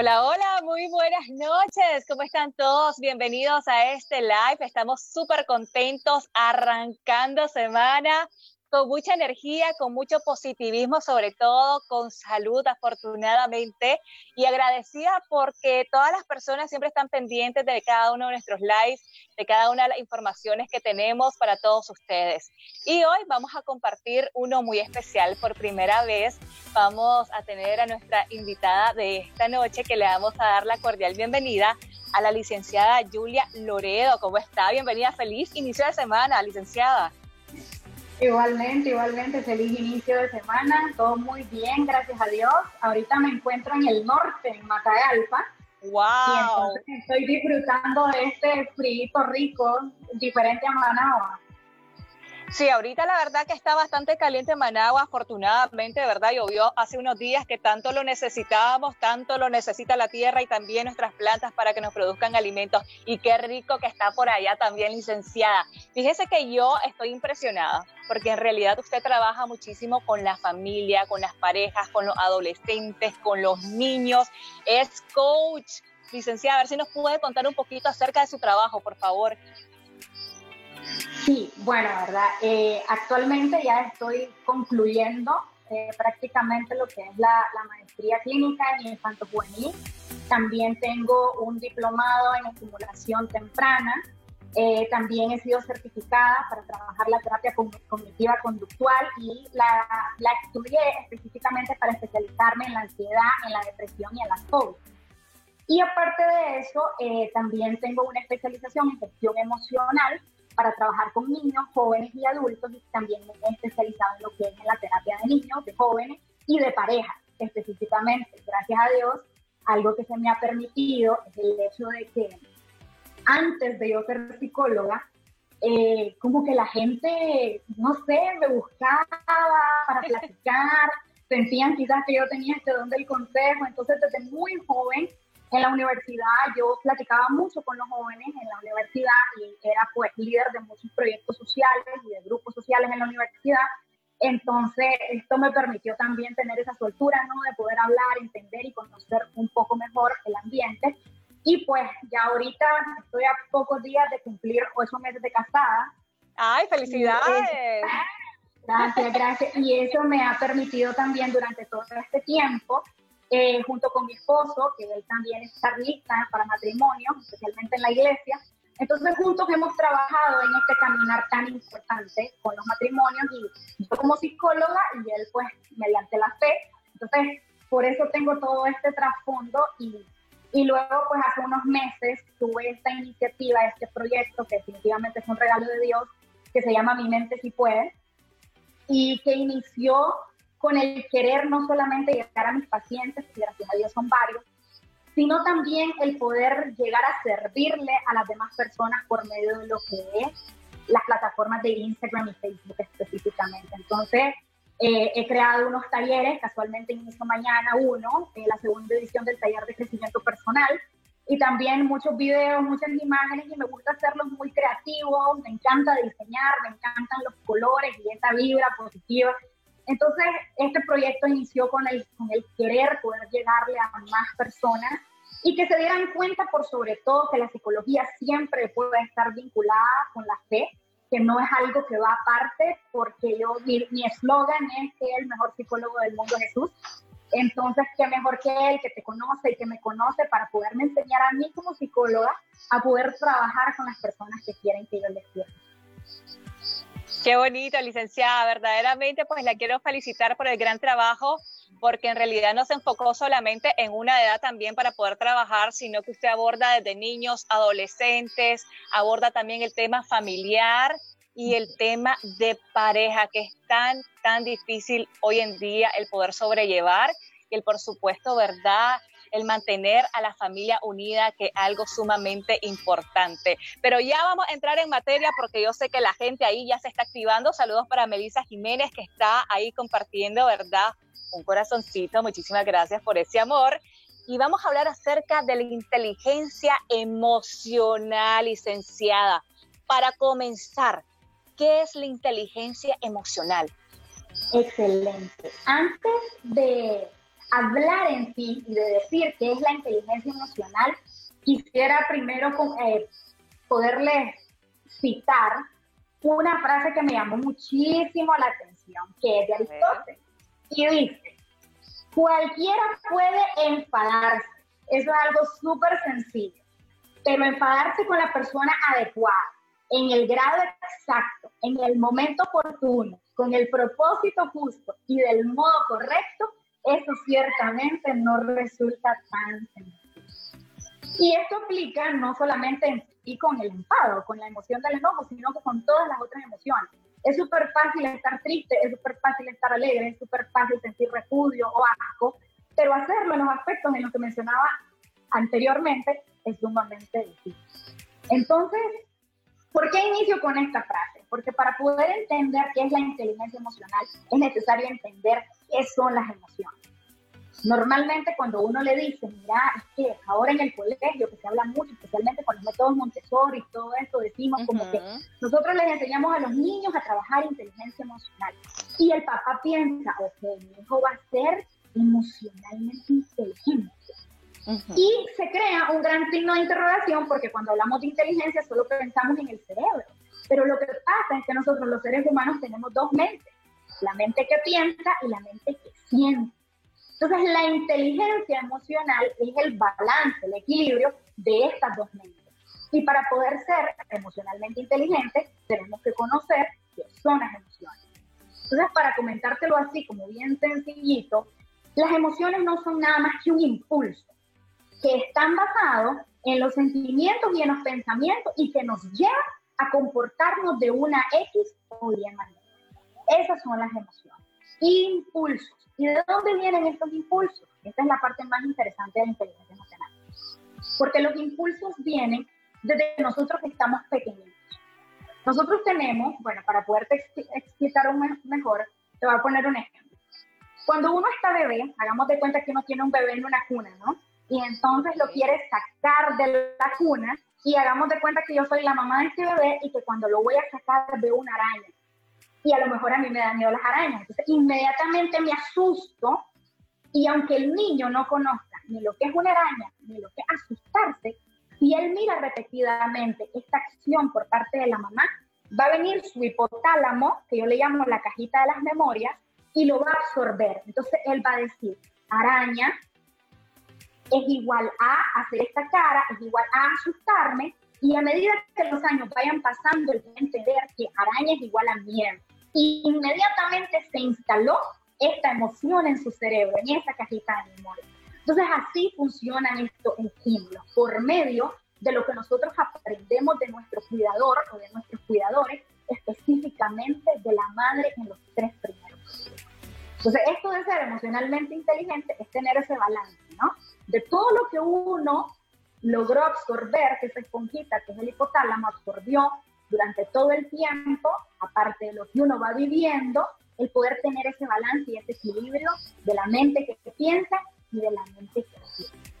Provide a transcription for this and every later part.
Hola, hola, muy buenas noches. ¿Cómo están todos? Bienvenidos a este live. Estamos súper contentos arrancando semana con mucha energía, con mucho positivismo, sobre todo con salud, afortunadamente, y agradecida porque todas las personas siempre están pendientes de cada uno de nuestros lives, de cada una de las informaciones que tenemos para todos ustedes. Y hoy vamos a compartir uno muy especial. Por primera vez vamos a tener a nuestra invitada de esta noche, que le vamos a dar la cordial bienvenida a la licenciada Julia Loredo. ¿Cómo está? Bienvenida, feliz inicio de semana, licenciada. Igualmente, igualmente, feliz inicio de semana, todo muy bien, gracias a Dios. Ahorita me encuentro en el norte, en Matagalpa. ¡Wow! Y entonces estoy disfrutando de este frío rico, diferente a Managua. Sí, ahorita la verdad que está bastante caliente en Managua, afortunadamente, de verdad, llovió hace unos días que tanto lo necesitábamos, tanto lo necesita la tierra y también nuestras plantas para que nos produzcan alimentos. Y qué rico que está por allá también, licenciada. Fíjese que yo estoy impresionada, porque en realidad usted trabaja muchísimo con la familia, con las parejas, con los adolescentes, con los niños, es coach. Licenciada, a ver si nos puede contar un poquito acerca de su trabajo, por favor. Sí, bueno, verdad. Eh, actualmente ya estoy concluyendo eh, prácticamente lo que es la, maestría clínica en infanto juvenil. También tengo un diplomado en estimulación temprana. Eh, también he sido certificada para trabajar la terapia cognitiva conductual y la, la estudié específicamente para especializarme en la ansiedad, en la depresión y en las fobias. Y aparte de eso, también tengo una especialización en gestión emocional para trabajar con niños, jóvenes y adultos y también me he especializado en lo que es la terapia de niños, de jóvenes y de parejas específicamente. Gracias a Dios, algo que se me ha permitido es el hecho de que antes de yo ser psicóloga, eh, como que la gente, no sé, me buscaba para platicar, sentían quizás que yo tenía este don del consejo, entonces desde muy joven en la universidad yo platicaba mucho con los jóvenes en la universidad y era pues líder de muchos proyectos sociales y de grupos sociales en la universidad. Entonces esto me permitió también tener esa soltura, ¿no? De poder hablar, entender y conocer un poco mejor el ambiente. Y pues ya ahorita estoy a pocos días de cumplir ocho meses de casada. ¡Ay, felicidades! gracias, gracias. Y eso me ha permitido también durante todo este tiempo eh, junto con mi esposo, que él también es carlista para matrimonio, especialmente en la iglesia. Entonces juntos hemos trabajado en este caminar tan importante con los matrimonios y yo como psicóloga y él pues mediante la fe. Entonces por eso tengo todo este trasfondo y, y luego pues hace unos meses tuve esta iniciativa, este proyecto que definitivamente es un regalo de Dios, que se llama Mi mente si puede y que inició con el querer no solamente llegar a mis pacientes, que gracias a Dios son varios, sino también el poder llegar a servirle a las demás personas por medio de lo que es las plataformas de Instagram y Facebook específicamente. Entonces, eh, he creado unos talleres, casualmente inicio mañana uno, la segunda edición del taller de crecimiento personal, y también muchos videos, muchas imágenes, y me gusta hacerlos muy creativos, me encanta diseñar, me encantan los colores y esa vibra positiva entonces, este proyecto inició con el, con el querer poder llegarle a más personas y que se dieran cuenta, por sobre todo, que la psicología siempre puede estar vinculada con la fe, que no es algo que va aparte, porque yo, mi eslogan es que el mejor psicólogo del mundo es Jesús. Entonces, qué mejor que él, que te conoce y que me conoce para poderme enseñar a mí como psicóloga a poder trabajar con las personas que quieren que yo les sirva. Qué bonito, licenciada. Verdaderamente, pues la quiero felicitar por el gran trabajo, porque en realidad no se enfocó solamente en una edad también para poder trabajar, sino que usted aborda desde niños, adolescentes, aborda también el tema familiar y el tema de pareja, que es tan, tan difícil hoy en día el poder sobrellevar. Y el, por supuesto, ¿verdad? El mantener a la familia unida, que es algo sumamente importante. Pero ya vamos a entrar en materia porque yo sé que la gente ahí ya se está activando. Saludos para Melissa Jiménez, que está ahí compartiendo, ¿verdad? Un corazoncito. Muchísimas gracias por ese amor. Y vamos a hablar acerca de la inteligencia emocional, licenciada. Para comenzar, ¿qué es la inteligencia emocional? Excelente. Antes de hablar en sí y de decir qué es la inteligencia emocional, quisiera primero eh, poderles citar una frase que me llamó muchísimo la atención, que es de Aristóteles. Y dice, cualquiera puede enfadarse. Eso es algo súper sencillo. Pero enfadarse con la persona adecuada, en el grado exacto, en el momento oportuno, con el propósito justo y del modo correcto, eso ciertamente no resulta tan sencillo. Y esto aplica no solamente en sí con el enfado, con la emoción del enojo, sino que con todas las otras emociones. Es súper fácil estar triste, es súper fácil estar alegre, es súper fácil sentir repudio o asco, pero hacerlo en los aspectos en los que mencionaba anteriormente es sumamente difícil. Entonces, ¿por qué inicio con esta frase? Porque para poder entender qué es la inteligencia emocional es necesario entender qué son las emociones. Normalmente cuando uno le dice, mira, es que ahora en el colegio, que se habla mucho, especialmente con los métodos Montessori y todo esto, decimos como que nosotros les enseñamos a los niños a trabajar inteligencia emocional. Y el papá piensa, ok, mi hijo va a ser emocionalmente inteligente. Y se crea un gran signo de interrogación porque cuando hablamos de inteligencia solo pensamos en el cerebro. Pero lo que pasa es que nosotros los seres humanos tenemos dos mentes, la mente que piensa y la mente que siente. Entonces la inteligencia emocional es el balance, el equilibrio de estas dos mentes. Y para poder ser emocionalmente inteligentes tenemos que conocer qué son las emociones. Entonces para comentártelo así como bien sencillito, las emociones no son nada más que un impulso que están basados en los sentimientos y en los pensamientos y que nos llevan a comportarnos de una X o Y manera. Esas son las emociones. Impulsos. ¿Y de dónde vienen estos impulsos? Esta es la parte más interesante de la inteligencia emocional. Porque los impulsos vienen desde nosotros que estamos pequeñitos. Nosotros tenemos, bueno, para poderte explicar un mejor, te voy a poner un ejemplo. Cuando uno está bebé, hagamos de cuenta que uno tiene un bebé en una cuna, ¿no? y entonces lo quiere sacar de la cuna y hagamos de cuenta que yo soy la mamá de este bebé y que cuando lo voy a sacar veo una araña. Y a lo mejor a mí me dan miedo las arañas. Entonces inmediatamente me asusto y aunque el niño no conozca ni lo que es una araña, ni lo que es asustarse, si él mira repetidamente esta acción por parte de la mamá, va a venir su hipotálamo, que yo le llamo la cajita de las memorias, y lo va a absorber. Entonces él va a decir, araña, es igual a hacer esta cara, es igual a asustarme, y a medida que los años vayan pasando, él a entender que araña es igual a miedo. Y inmediatamente se instaló esta emoción en su cerebro, en esa cajita de memoria. Entonces así funcionan estos estímulos, por medio de lo que nosotros aprendemos de nuestro cuidador o de nuestros cuidadores, específicamente de la madre en los tres primeros. Entonces esto de ser emocionalmente inteligente es tener ese balance, ¿no? de todo lo que uno logró absorber, que esa esponjita, que es el hipotálamo, absorbió durante todo el tiempo, aparte de lo que uno va viviendo, el poder tener ese balance y ese equilibrio de la mente que piensa y de la mente que siente.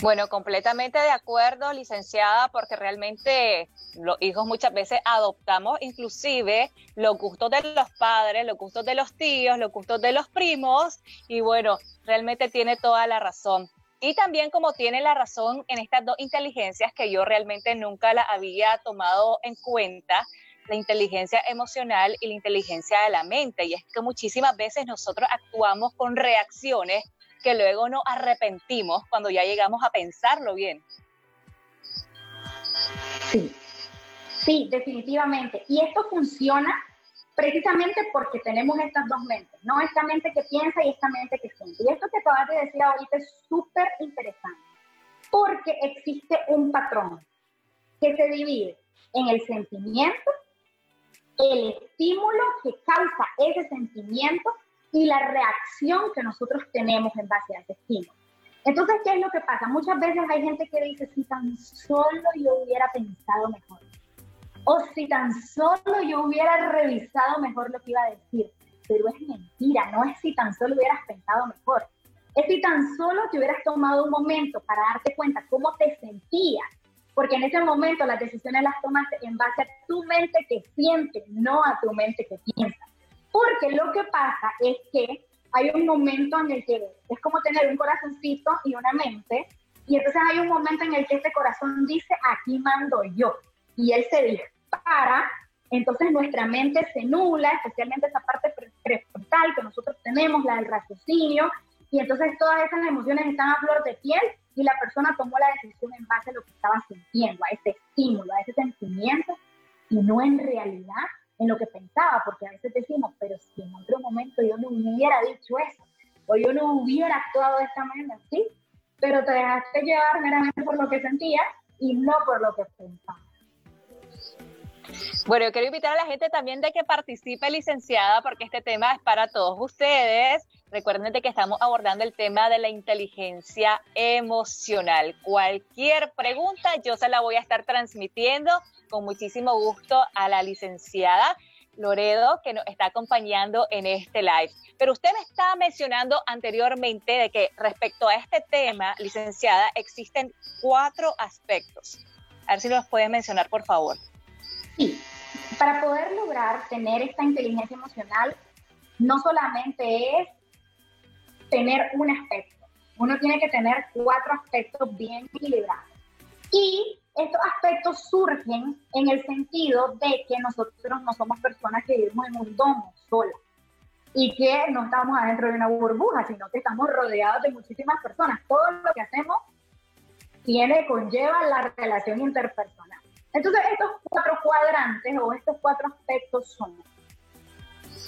Bueno, completamente de acuerdo, licenciada, porque realmente los hijos muchas veces adoptamos inclusive los gustos de los padres, los gustos de los tíos, los gustos de los primos, y bueno, realmente tiene toda la razón. Y también como tiene la razón en estas dos inteligencias que yo realmente nunca la había tomado en cuenta, la inteligencia emocional y la inteligencia de la mente. Y es que muchísimas veces nosotros actuamos con reacciones que luego nos arrepentimos cuando ya llegamos a pensarlo bien. Sí, sí, definitivamente. Y esto funciona precisamente porque tenemos estas dos mentes, ¿no? Esta mente que piensa y esta mente que siente. Y esto que acabas de decir ahorita es súper interesante, porque existe un patrón que se divide en el sentimiento, el estímulo que causa ese sentimiento y la reacción que nosotros tenemos en base a ese estímulo. Entonces, ¿qué es lo que pasa? Muchas veces hay gente que dice, si tan solo yo hubiera pensado mejor o si tan solo yo hubiera revisado mejor lo que iba a decir. Pero es mentira, no es si tan solo hubieras pensado mejor. Es si tan solo te hubieras tomado un momento para darte cuenta cómo te sentías. Porque en ese momento las decisiones las tomaste en base a tu mente que siente, no a tu mente que piensa. Porque lo que pasa es que hay un momento en el que es como tener un corazoncito y una mente, y entonces hay un momento en el que este corazón dice, aquí mando yo, y él se entonces nuestra mente se nula, especialmente esa parte prefrontal que nosotros tenemos, la del raciocinio, y entonces todas esas emociones están a flor de piel y la persona tomó la decisión en base a lo que estaba sintiendo, a ese estímulo, a ese sentimiento, y no en realidad en lo que pensaba, porque a veces decimos, pero si en otro momento yo no hubiera dicho eso, o yo no hubiera actuado de esta manera, sí, pero te dejaste llevar meramente por lo que sentías y no por lo que pensabas. Bueno, yo quiero invitar a la gente también de que participe, licenciada, porque este tema es para todos ustedes. Recuerden de que estamos abordando el tema de la inteligencia emocional. Cualquier pregunta yo se la voy a estar transmitiendo con muchísimo gusto a la licenciada Loredo, que nos está acompañando en este live. Pero usted me estaba mencionando anteriormente de que respecto a este tema, licenciada, existen cuatro aspectos. A ver si nos puedes mencionar, por favor. Sí, para poder lograr tener esta inteligencia emocional, no solamente es tener un aspecto, uno tiene que tener cuatro aspectos bien equilibrados. Y estos aspectos surgen en el sentido de que nosotros no somos personas que vivimos en un domo sola y que no estamos adentro de una burbuja, sino que estamos rodeados de muchísimas personas. Todo lo que hacemos tiene, conlleva la relación interpersonal. Entonces, estos cuatro cuadrantes o estos cuatro aspectos son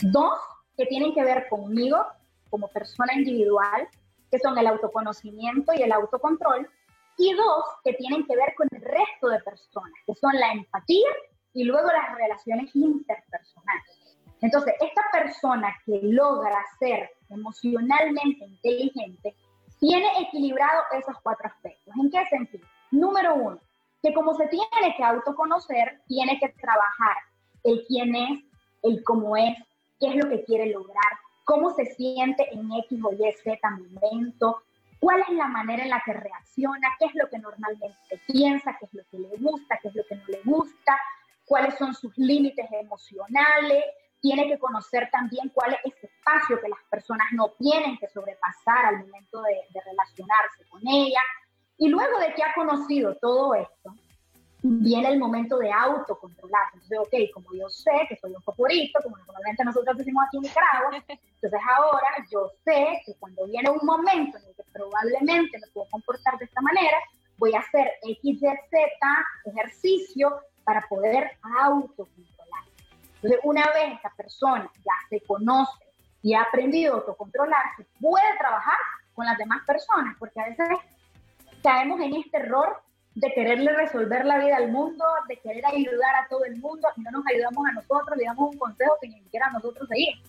dos que tienen que ver conmigo como persona individual, que son el autoconocimiento y el autocontrol, y dos que tienen que ver con el resto de personas, que son la empatía y luego las relaciones interpersonales. Entonces, esta persona que logra ser emocionalmente inteligente tiene equilibrado esos cuatro aspectos. ¿En qué sentido? Número uno, que como se tiene que autoconocer, tiene que trabajar el quién es, el cómo es, qué es lo que quiere lograr, cómo se siente en X o Y, Z momento, cuál es la manera en la que reacciona, qué es lo que normalmente piensa, qué es lo que le gusta, qué es lo que no le gusta, cuáles son sus límites emocionales, tiene que conocer también cuál es ese espacio que las personas no tienen que sobrepasar al momento de, de relacionarse con ella, y luego de que ha conocido todo esto, viene el momento de autocontrolar. Entonces, ok, como yo sé que soy un favorito, como normalmente nosotros decimos aquí en Nicaragua, entonces ahora yo sé que cuando viene un momento en el que probablemente me puedo comportar de esta manera, voy a hacer X, Y, Z, ejercicio para poder autocontrolar. Entonces, una vez esta persona ya se conoce y ha aprendido a autocontrolarse, puede trabajar con las demás personas, porque a veces caemos en este error de quererle resolver la vida al mundo, de querer ayudar a todo el mundo y no nos ayudamos a nosotros, le damos un consejo que ni siquiera nosotros seguimos.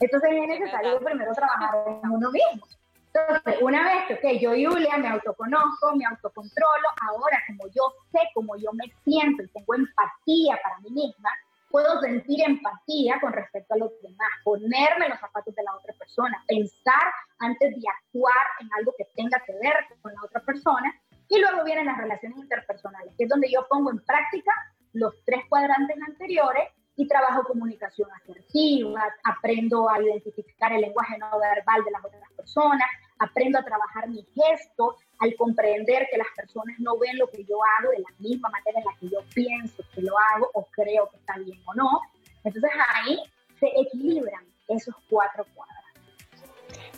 Entonces es necesario primero trabajar en uno mismo. Entonces, una vez que, ok, yo, Julia, me autoconozco, me autocontrolo, ahora como yo sé cómo yo me siento y tengo empatía para mí misma, puedo sentir empatía con respecto a los demás, ponerme los zapatos de la otra persona, pensar antes de actuar en algo que tenga que ver con la otra persona. Y luego vienen las relaciones interpersonales, que es donde yo pongo en práctica los tres cuadrantes anteriores y trabajo comunicación asertiva, aprendo a identificar el lenguaje no verbal de las otras personas, aprendo a trabajar mi gesto, al comprender que las personas no ven lo que yo hago de la misma manera en la que yo pienso que lo hago o creo que está bien o no. Entonces ahí se equilibran esos cuatro cuadros.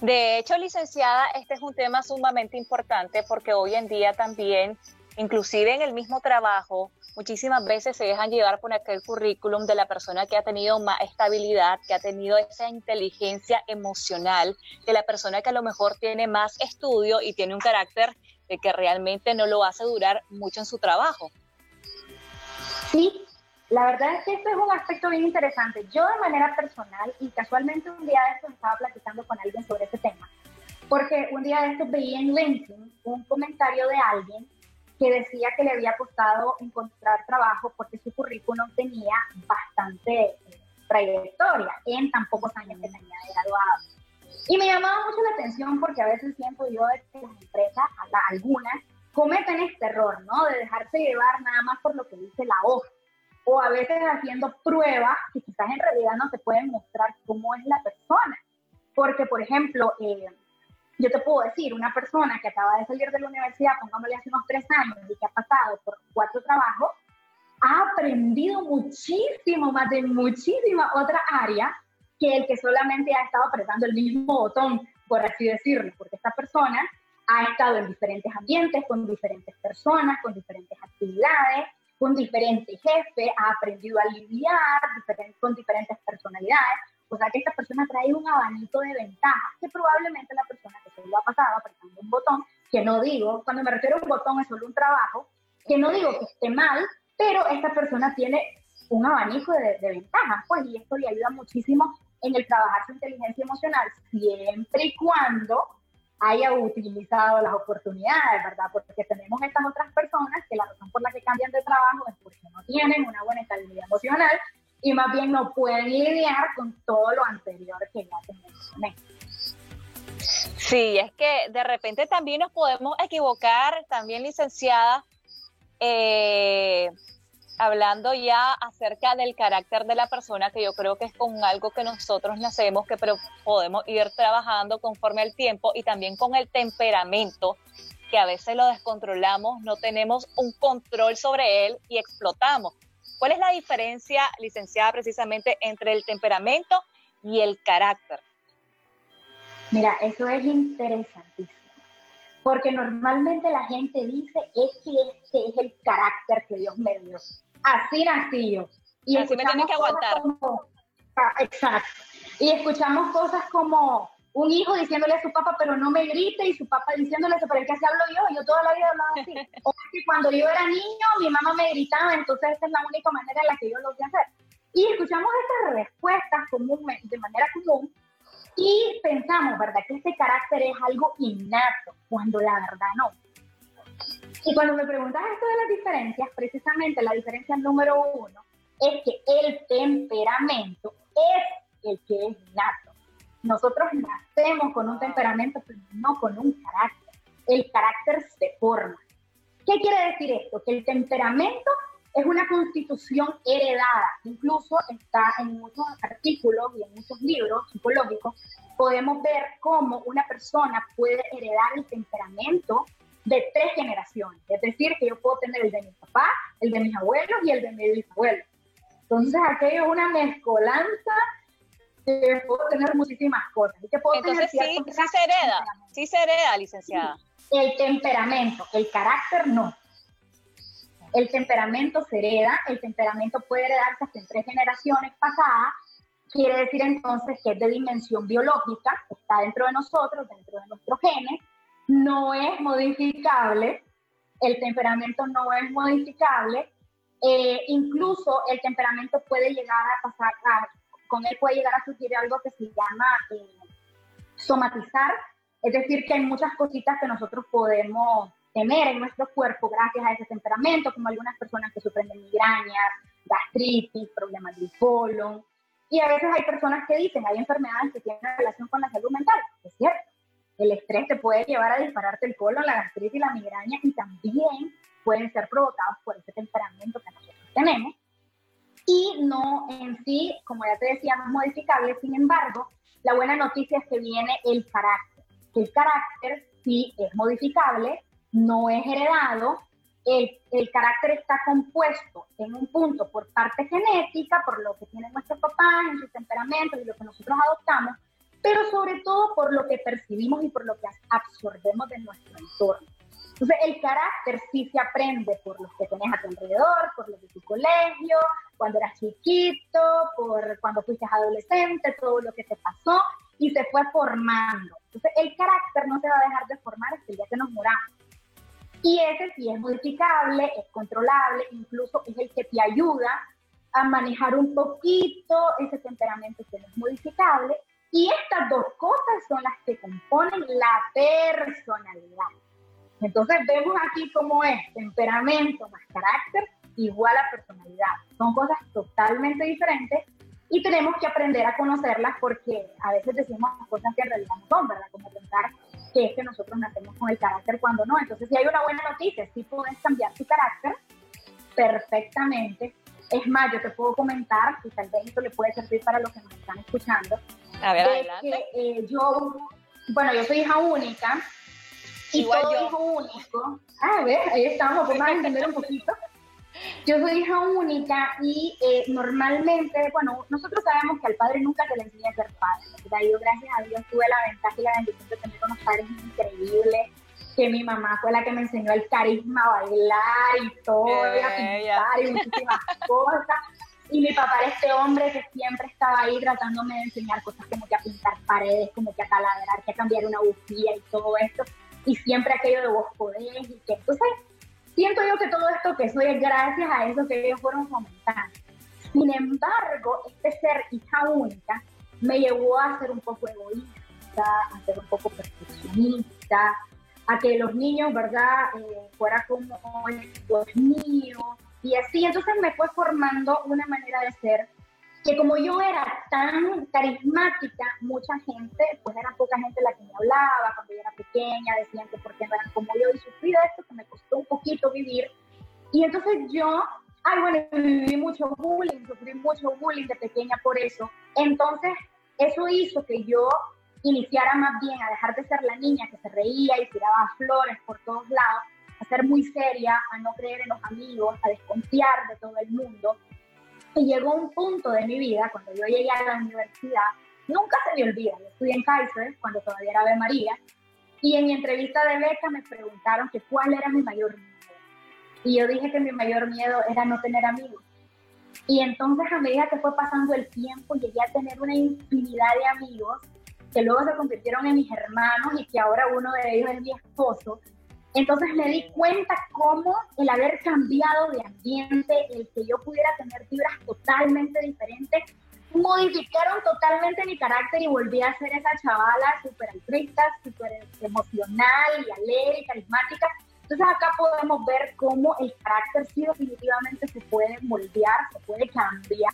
De hecho, licenciada, este es un tema sumamente importante porque hoy en día también, inclusive en el mismo trabajo, muchísimas veces se dejan llevar por aquel currículum de la persona que ha tenido más estabilidad, que ha tenido esa inteligencia emocional, de la persona que a lo mejor tiene más estudio y tiene un carácter de que realmente no lo hace durar mucho en su trabajo. Sí, la verdad es que este es un aspecto bien interesante. Yo de manera personal, y casualmente un día de esto estaba platicando con alguien sobre este tema, porque un día de esto veía en LinkedIn un comentario de alguien que decía que le había costado encontrar trabajo porque su currículum tenía bastante eh, trayectoria en tan pocos años que tenía de graduado. Y me llamaba mucho la atención porque a veces siento yo que las empresas, algunas, cometen este error, ¿no? De dejarse llevar nada más por lo que dice la hoja. O a veces haciendo pruebas que quizás en realidad no se pueden mostrar cómo es la persona. porque, por ejemplo, eh, yo te puedo decir, una persona que acaba de salir de la universidad, pongámosle hace unos tres años, y que ha pasado por cuatro trabajos, ha aprendido muchísimo más de muchísima otra área que el que solamente ha estado apretando el mismo botón, por así decirlo, porque esta persona ha estado en diferentes ambientes, con diferentes personas, con diferentes actividades, con diferentes jefes, ha aprendido a lidiar con diferentes personalidades. O sea que esta persona trae un abanico de ventajas que probablemente la persona que se lo ha pasado apretando un botón, que no digo, cuando me refiero a un botón es solo un trabajo, que no digo que esté mal, pero esta persona tiene un abanico de, de ventajas, pues, y esto le ayuda muchísimo en el trabajar su inteligencia emocional, siempre y cuando haya utilizado las oportunidades, ¿verdad? Porque tenemos estas otras personas que la razón por la que cambian de trabajo es porque no tienen una buena estabilidad emocional y más bien no pueden lidiar con todo lo anterior que ya te mencioné. Sí, es que de repente también nos podemos equivocar, también licenciada, eh, hablando ya acerca del carácter de la persona, que yo creo que es con algo que nosotros nacemos, que pero podemos ir trabajando conforme al tiempo y también con el temperamento, que a veces lo descontrolamos, no tenemos un control sobre él y explotamos. ¿Cuál es la diferencia, licenciada, precisamente entre el temperamento y el carácter? Mira, eso es interesantísimo, porque normalmente la gente dice es que este es el carácter que Dios me dio así nací yo. Y así me tiene que aguantar. Ah, exacto. Y escuchamos cosas como un hijo diciéndole a su papá, pero no me grite, y su papá diciéndole eso, pero es que así hablo yo, yo toda la vida hablaba así. O que cuando yo era niño, mi mamá me gritaba, entonces esta es la única manera en la que yo lo voy a hacer. Y escuchamos estas respuestas de manera común, y pensamos, ¿verdad?, que este carácter es algo innato, cuando la verdad no. Y cuando me preguntas esto de las diferencias, precisamente la diferencia número uno es que el temperamento es el que es nato. Nosotros nacemos con un temperamento, pero no con un carácter. El carácter se forma. ¿Qué quiere decir esto? Que el temperamento es una constitución heredada. Incluso está en muchos artículos y en muchos libros psicológicos, podemos ver cómo una persona puede heredar el temperamento de tres generaciones. Es decir, que yo puedo tener el de mi papá, el de mis abuelos y el de mis bisabuelos. Entonces, aquello es una mezcolanza que puedo tener muchísimas cosas. Entonces, sí, sí se hereda, sí se hereda, licenciada. El temperamento, el carácter no. El temperamento se hereda, el temperamento puede heredarse hasta en tres generaciones pasadas, quiere decir entonces que es de dimensión biológica, está dentro de nosotros, dentro de nuestros genes, no es modificable, el temperamento no es modificable, eh, incluso el temperamento puede llegar a pasar, con él puede llegar a surgir algo que se llama eh, somatizar, es decir, que hay muchas cositas que nosotros podemos tener en nuestro cuerpo gracias a ese temperamento, como algunas personas que sufren de migrañas, gastritis, problemas del colon, y a veces hay personas que dicen, hay enfermedades que tienen relación con la salud mental, es cierto, el estrés te puede llevar a dispararte el colon, la gastritis la migraña y también pueden ser provocados por ese temperamento que nosotros tenemos. Y no en sí, como ya te decía, es modificable. Sin embargo, la buena noticia es que viene el carácter. El carácter sí es modificable, no es heredado. El, el carácter está compuesto en un punto por parte genética, por lo que tienen nuestros papás, en sus temperamentos y lo que nosotros adoptamos, pero sobre todo por lo que percibimos y por lo que absorbemos de nuestro entorno. Entonces, el carácter sí se aprende por los que tenés a tu alrededor, por los de tu colegio, cuando eras chiquito, por cuando fuiste adolescente, todo lo que te pasó y se fue formando. Entonces, el carácter no se va a dejar de formar hasta el día que nos moramos. Y ese sí es modificable, es controlable, incluso es el que te ayuda a manejar un poquito ese temperamento que no es modificable y estas dos cosas son las que componen la personalidad. Entonces vemos aquí cómo es temperamento más carácter igual a personalidad. Son cosas totalmente diferentes y tenemos que aprender a conocerlas porque a veces decimos cosas que en realidad no son, ¿verdad? Como pensar que es que nosotros nacemos con el carácter cuando no. Entonces si hay una buena noticia, si puedes cambiar tu carácter perfectamente. Es más, yo te puedo comentar, y tal vez esto le puede servir para los que nos están escuchando, A ver, adelante. Eh, yo, bueno, yo soy hija única. Y Igual todo hijo único. Ah, a ver, ahí estamos, vamos a entender un poquito. Yo soy hija única y eh, normalmente, bueno, nosotros sabemos que al padre nunca se le enseña a ser padre. Yo, gracias a Dios, tuve la ventaja y la bendición de tener unos padres increíbles, que mi mamá fue la que me enseñó el carisma a bailar y todo, y a pintar y muchísimas cosas. Y mi papá era este hombre que siempre estaba ahí tratándome de enseñar cosas como que a pintar paredes, como que a taladrar, que a cambiar una bujía y todo esto. Y siempre aquello de vos podés y que entonces siento yo que todo esto que soy es gracias a eso que ellos fueron fomentando. Sin embargo, este ser hija única me llevó a ser un poco egoísta, a ser un poco perfeccionista, a que los niños, ¿verdad?, eh, fuera como los míos, y así. Entonces me fue formando una manera de ser que como yo era tan carismática, mucha gente, pues era poca gente la que me hablaba cuando yo era pequeña, decían que porque no eran como yo y sufrí de esto, que me costó un poquito vivir. Y entonces yo, ay, bueno, viví mucho bullying, sufrí mucho bullying de pequeña por eso. Entonces, eso hizo que yo iniciara más bien a dejar de ser la niña que se reía y tiraba flores por todos lados, a ser muy seria, a no creer en los amigos, a desconfiar de todo el mundo y llegó un punto de mi vida, cuando yo llegué a la universidad, nunca se me olvida, yo estudié en Kaiser, cuando todavía era Ave María, y en mi entrevista de beca me preguntaron que cuál era mi mayor miedo. Y yo dije que mi mayor miedo era no tener amigos. Y entonces a medida que fue pasando el tiempo, llegué a tener una infinidad de amigos que luego se convirtieron en mis hermanos y que ahora uno de ellos es mi esposo. Entonces me di cuenta cómo el haber cambiado de ambiente, el que yo pudiera tener fibras totalmente diferentes, modificaron totalmente mi carácter y volví a ser esa chavala súper altruista, súper emocional y alegre y carismática. Entonces acá podemos ver cómo el carácter sí definitivamente se puede moldear, se puede cambiar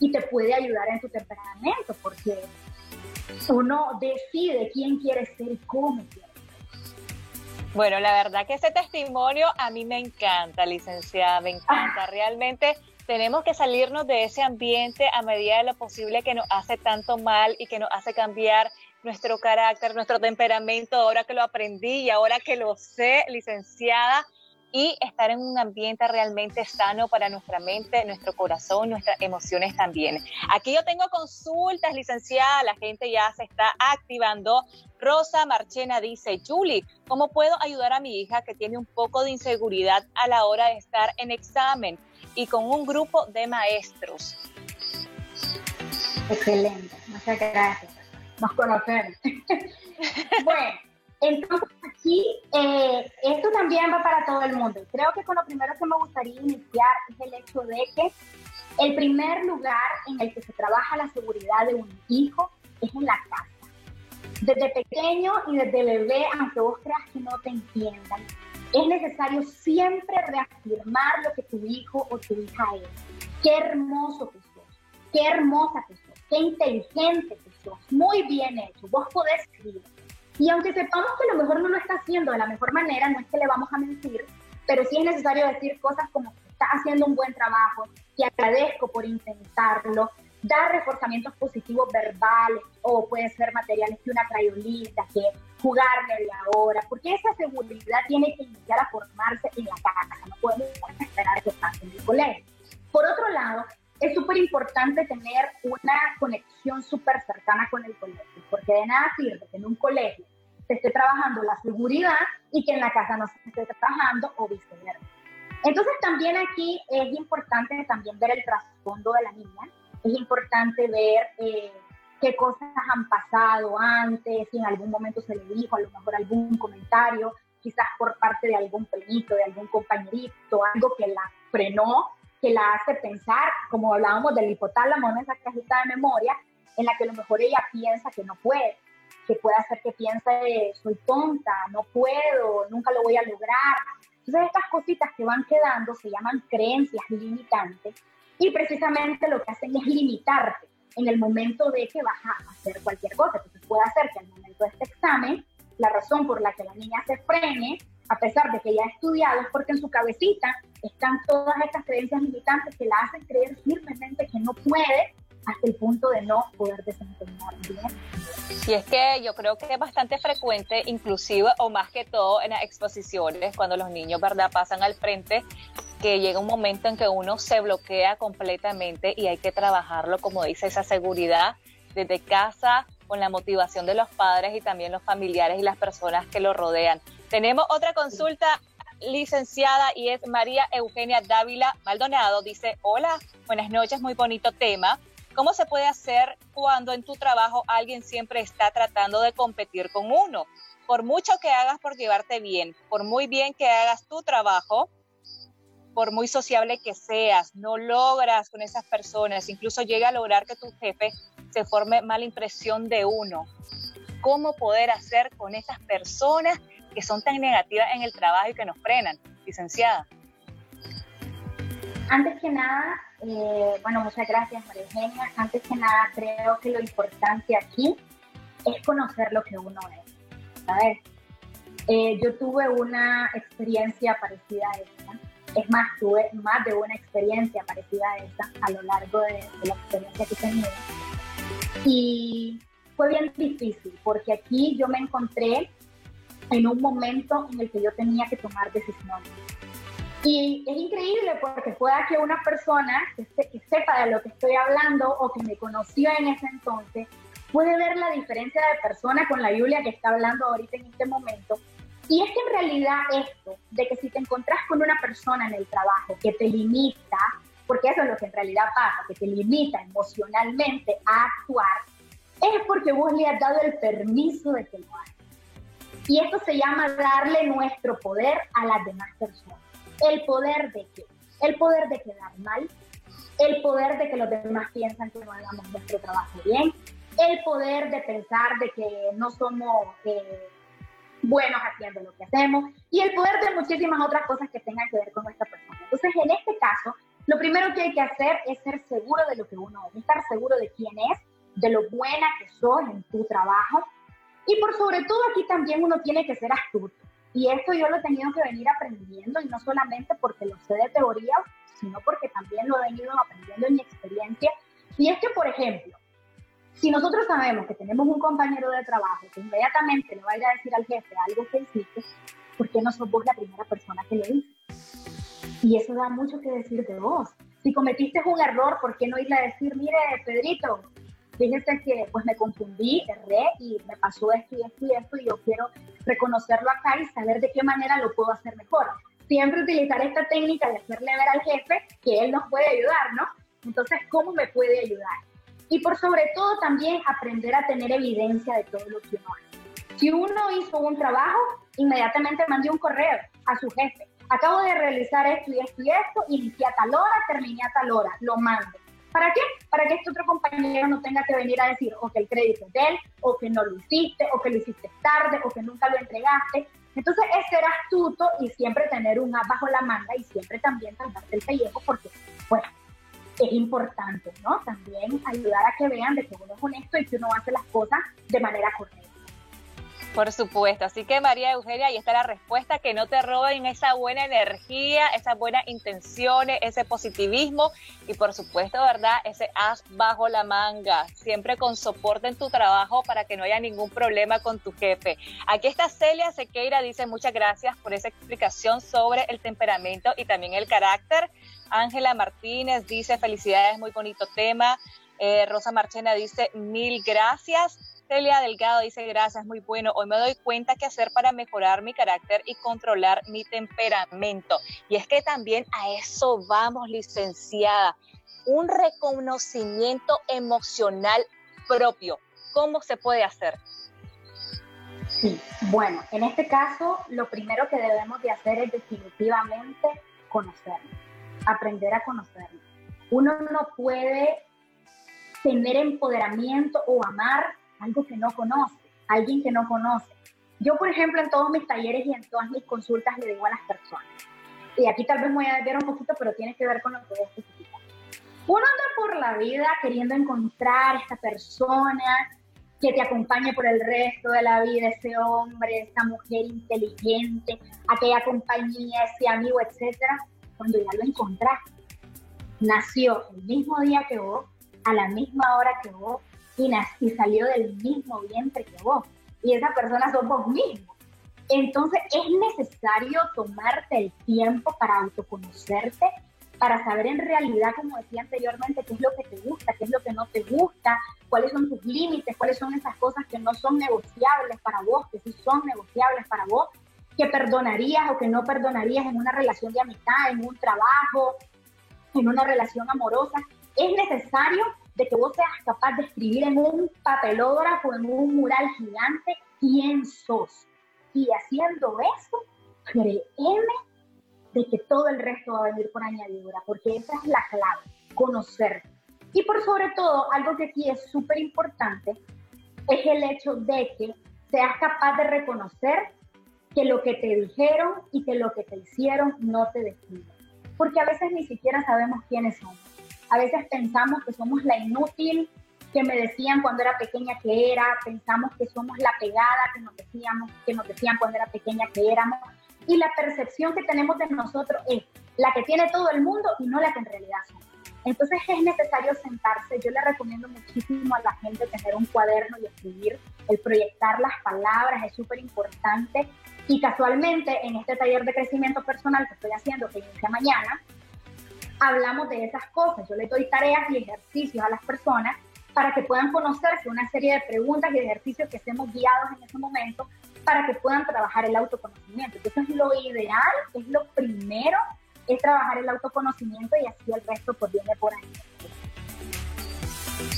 y te puede ayudar en tu temperamento, porque uno decide quién quiere ser y cómo quiere bueno, la verdad que ese testimonio a mí me encanta, licenciada, me encanta. Realmente tenemos que salirnos de ese ambiente a medida de lo posible que nos hace tanto mal y que nos hace cambiar nuestro carácter, nuestro temperamento, ahora que lo aprendí y ahora que lo sé, licenciada y estar en un ambiente realmente sano para nuestra mente, nuestro corazón, nuestras emociones también. Aquí yo tengo consultas, licenciada, la gente ya se está activando. Rosa Marchena dice, Julie, ¿cómo puedo ayudar a mi hija que tiene un poco de inseguridad a la hora de estar en examen y con un grupo de maestros? Excelente, muchas gracias. Nos conocemos. bueno. Entonces, aquí, eh, también va para todo el mundo. Creo que con lo primero que me gustaría iniciar es el hecho de que el primer lugar en el que se trabaja la seguridad de un hijo es en la casa. Desde pequeño y desde bebé, aunque vos creas que no te entiendan, es necesario siempre reafirmar lo que tu hijo o tu hija es. Qué hermoso que sos, qué hermosa que sos, qué inteligente que sos, muy bien hecho, vos podés escribir y aunque sepamos que a lo mejor no lo está haciendo de la mejor manera, no es que le vamos a mentir, pero sí es necesario decir cosas como que está haciendo un buen trabajo, que agradezco por intentarlo, dar reforzamientos positivos verbales o puede ser materiales que una crayolita, que jugar media hora, porque esa seguridad tiene que iniciar a formarse en la casa, no podemos esperar que pase en el colegio. Por otro lado, es súper importante tener una conexión súper cercana con el colegio, porque de nada sirve que en un colegio se esté trabajando la seguridad y que en la casa no se esté trabajando o viceversa. Entonces también aquí es importante también ver el trasfondo de la niña, es importante ver eh, qué cosas han pasado antes, si en algún momento se le dijo a lo mejor algún comentario, quizás por parte de algún primito, de algún compañerito, algo que la frenó que la hace pensar, como hablábamos del hipotálamo en esa cajita de memoria, en la que a lo mejor ella piensa que no puede, que puede hacer que piense, soy tonta, no puedo, nunca lo voy a lograr. Entonces estas cositas que van quedando se llaman creencias limitantes y precisamente lo que hacen es limitarte en el momento de que vas a hacer cualquier cosa. Entonces puede hacer que al momento de este examen, la razón por la que la niña se frene a pesar de que ya ha estudiado, es porque en su cabecita están todas estas creencias limitantes que la hacen creer firmemente que no puede hasta el punto de no poder desempeñar bien. Y es que yo creo que es bastante frecuente, inclusive o más que todo en las exposiciones, cuando los niños, ¿verdad?, pasan al frente, que llega un momento en que uno se bloquea completamente y hay que trabajarlo, como dice, esa seguridad desde casa, con la motivación de los padres y también los familiares y las personas que lo rodean. Tenemos otra consulta licenciada y es María Eugenia Dávila Maldonado. Dice, hola, buenas noches, muy bonito tema. ¿Cómo se puede hacer cuando en tu trabajo alguien siempre está tratando de competir con uno? Por mucho que hagas por llevarte bien, por muy bien que hagas tu trabajo, por muy sociable que seas, no logras con esas personas, incluso llega a lograr que tu jefe se forme mala impresión de uno. ¿Cómo poder hacer con esas personas que son tan negativas en el trabajo y que nos frenan, licenciada? Antes que nada, eh, bueno, muchas gracias María Eugenia. Antes que nada, creo que lo importante aquí es conocer lo que uno es, ¿sabes? Eh, yo tuve una experiencia parecida a esta. Es más, tuve más de una experiencia parecida a esta a lo largo de, de la experiencia que tenido. Y fue bien difícil porque aquí yo me encontré en un momento en el que yo tenía que tomar decisiones. Y es increíble porque pueda que una persona que, sepa de lo que estoy hablando o que me conoció en ese entonces puede ver la diferencia de persona con la Julia que está hablando ahorita en este momento. Y es que en realidad esto, de que si te encontrás con una persona en el trabajo que te limita, porque eso es lo que en realidad pasa, que te limita emocionalmente a actuar, es porque vos le has dado el permiso de que lo haga. Y esto se llama darle nuestro poder a las demás personas. ¿El poder de qué? El poder de quedar mal, el poder de que los demás piensan que no hagamos nuestro trabajo bien, el poder de pensar de que no somos eh, buenos haciendo lo que hacemos y el poder de muchísimas otras cosas que tengan que ver con nuestra persona. Entonces, en este caso, lo primero que hay que hacer es ser seguro de lo que uno es, estar seguro de quién es, de lo buena que sos en tu trabajo, y por sobre todo aquí también uno tiene que ser astuto. Y esto yo lo he tenido que venir aprendiendo y no solamente porque lo sé de teoría, sino porque también lo he venido aprendiendo en mi experiencia. Y es que, por ejemplo, si nosotros sabemos que tenemos un compañero de trabajo que inmediatamente le va a ir a decir al jefe algo que hiciste, ¿por qué no sos vos la primera persona que le dice? Y eso da mucho que decir de vos. Si cometiste un error, ¿por qué no irle a decir, mire, Pedrito, fíjese que pues me confundí, erré y me pasó esto y esto y esto y yo quiero reconocerlo acá y saber de qué manera lo puedo hacer mejor. Siempre utilizar esta técnica de hacerle ver al jefe que él nos puede ayudar, ¿no? Entonces, ¿cómo me puede ayudar? Y por sobre todo también aprender a tener evidencia de todo lo que uno hace. Si uno hizo un trabajo, inmediatamente mande un correo a su jefe. Acabo de realizar esto y esto y esto, inicié a tal hora, terminé a tal hora, lo mando ¿Para qué? Para que este otro compañero no tenga que venir a decir o que el crédito es de él, o que no lo hiciste, o que lo hiciste tarde, o que nunca lo entregaste. Entonces es ser astuto y siempre tener un as bajo la manga y siempre también salvarte el pellejo porque, bueno, es importante, ¿no? También ayudar a que vean de que uno es honesto y que uno hace las cosas de manera correcta. Por supuesto, así que María Eugenia, ahí está la respuesta, que no te roben esa buena energía, esas buenas intenciones, ese positivismo y por supuesto, ¿verdad? Ese as bajo la manga, siempre con soporte en tu trabajo para que no haya ningún problema con tu jefe. Aquí está Celia Sequeira, dice muchas gracias por esa explicación sobre el temperamento y también el carácter. Ángela Martínez dice felicidades, muy bonito tema. Eh, Rosa Marchena dice mil gracias. Celia Delgado dice, gracias, muy bueno. Hoy me doy cuenta qué hacer para mejorar mi carácter y controlar mi temperamento. Y es que también a eso vamos, licenciada. Un reconocimiento emocional propio. ¿Cómo se puede hacer? Sí, bueno, en este caso lo primero que debemos de hacer es definitivamente conocernos, aprender a conocernos. Uno no puede tener empoderamiento o amar algo que no conoce, alguien que no conoce. Yo, por ejemplo, en todos mis talleres y en todas mis consultas le digo a las personas, y aquí tal vez me voy a ver un poquito, pero tiene que ver con lo que voy a especificar. Uno anda por la vida queriendo encontrar esta persona que te acompañe por el resto de la vida, ese hombre, esta mujer inteligente, aquella compañía, ese amigo, etcétera, cuando ya lo encontraste. Nació el mismo día que vos, a la misma hora que vos y, salió del mismo vientre que vos. Y esa persona sos vos mismo. Entonces es necesario tomarte el tiempo para autoconocerte, para saber en realidad, como decía anteriormente, qué es lo que te gusta, qué es lo que no te gusta, cuáles son tus límites, cuáles son esas cosas que no son negociables para vos, que sí son negociables para vos, que perdonarías o que no perdonarías en una relación de amistad, en un trabajo, en una relación amorosa. Es necesario de que vos seas capaz de escribir en un papelógrafo, en un mural gigante, quién sos. Y haciendo eso, créeme de que todo el resto va a venir por añadidura, porque esa es la clave, conocerte. Y por sobre todo, algo que aquí es súper importante, es el hecho de que seas capaz de reconocer que lo que te dijeron y que lo que te hicieron no te define. Porque a veces ni siquiera sabemos quiénes somos. A veces pensamos que somos la inútil que me decían cuando era pequeña que era, pensamos que somos la pegada que nos decíamos, que nos decían cuando era pequeña que éramos, y la percepción que tenemos de nosotros es la que tiene todo el mundo y no la que en realidad somos. Entonces es necesario sentarse, yo le recomiendo muchísimo a la gente tener un cuaderno y escribir, el proyectar las palabras es súper importante y casualmente en este taller de crecimiento personal que estoy haciendo, que inicia mañana, hablamos de esas cosas. Yo les doy tareas y ejercicios a las personas para que puedan conocerse una serie de preguntas y ejercicios que estemos guiados en ese momento para que puedan trabajar el autoconocimiento. Entonces lo ideal, es lo primero, es trabajar el autoconocimiento y así el resto pues viene por ahí.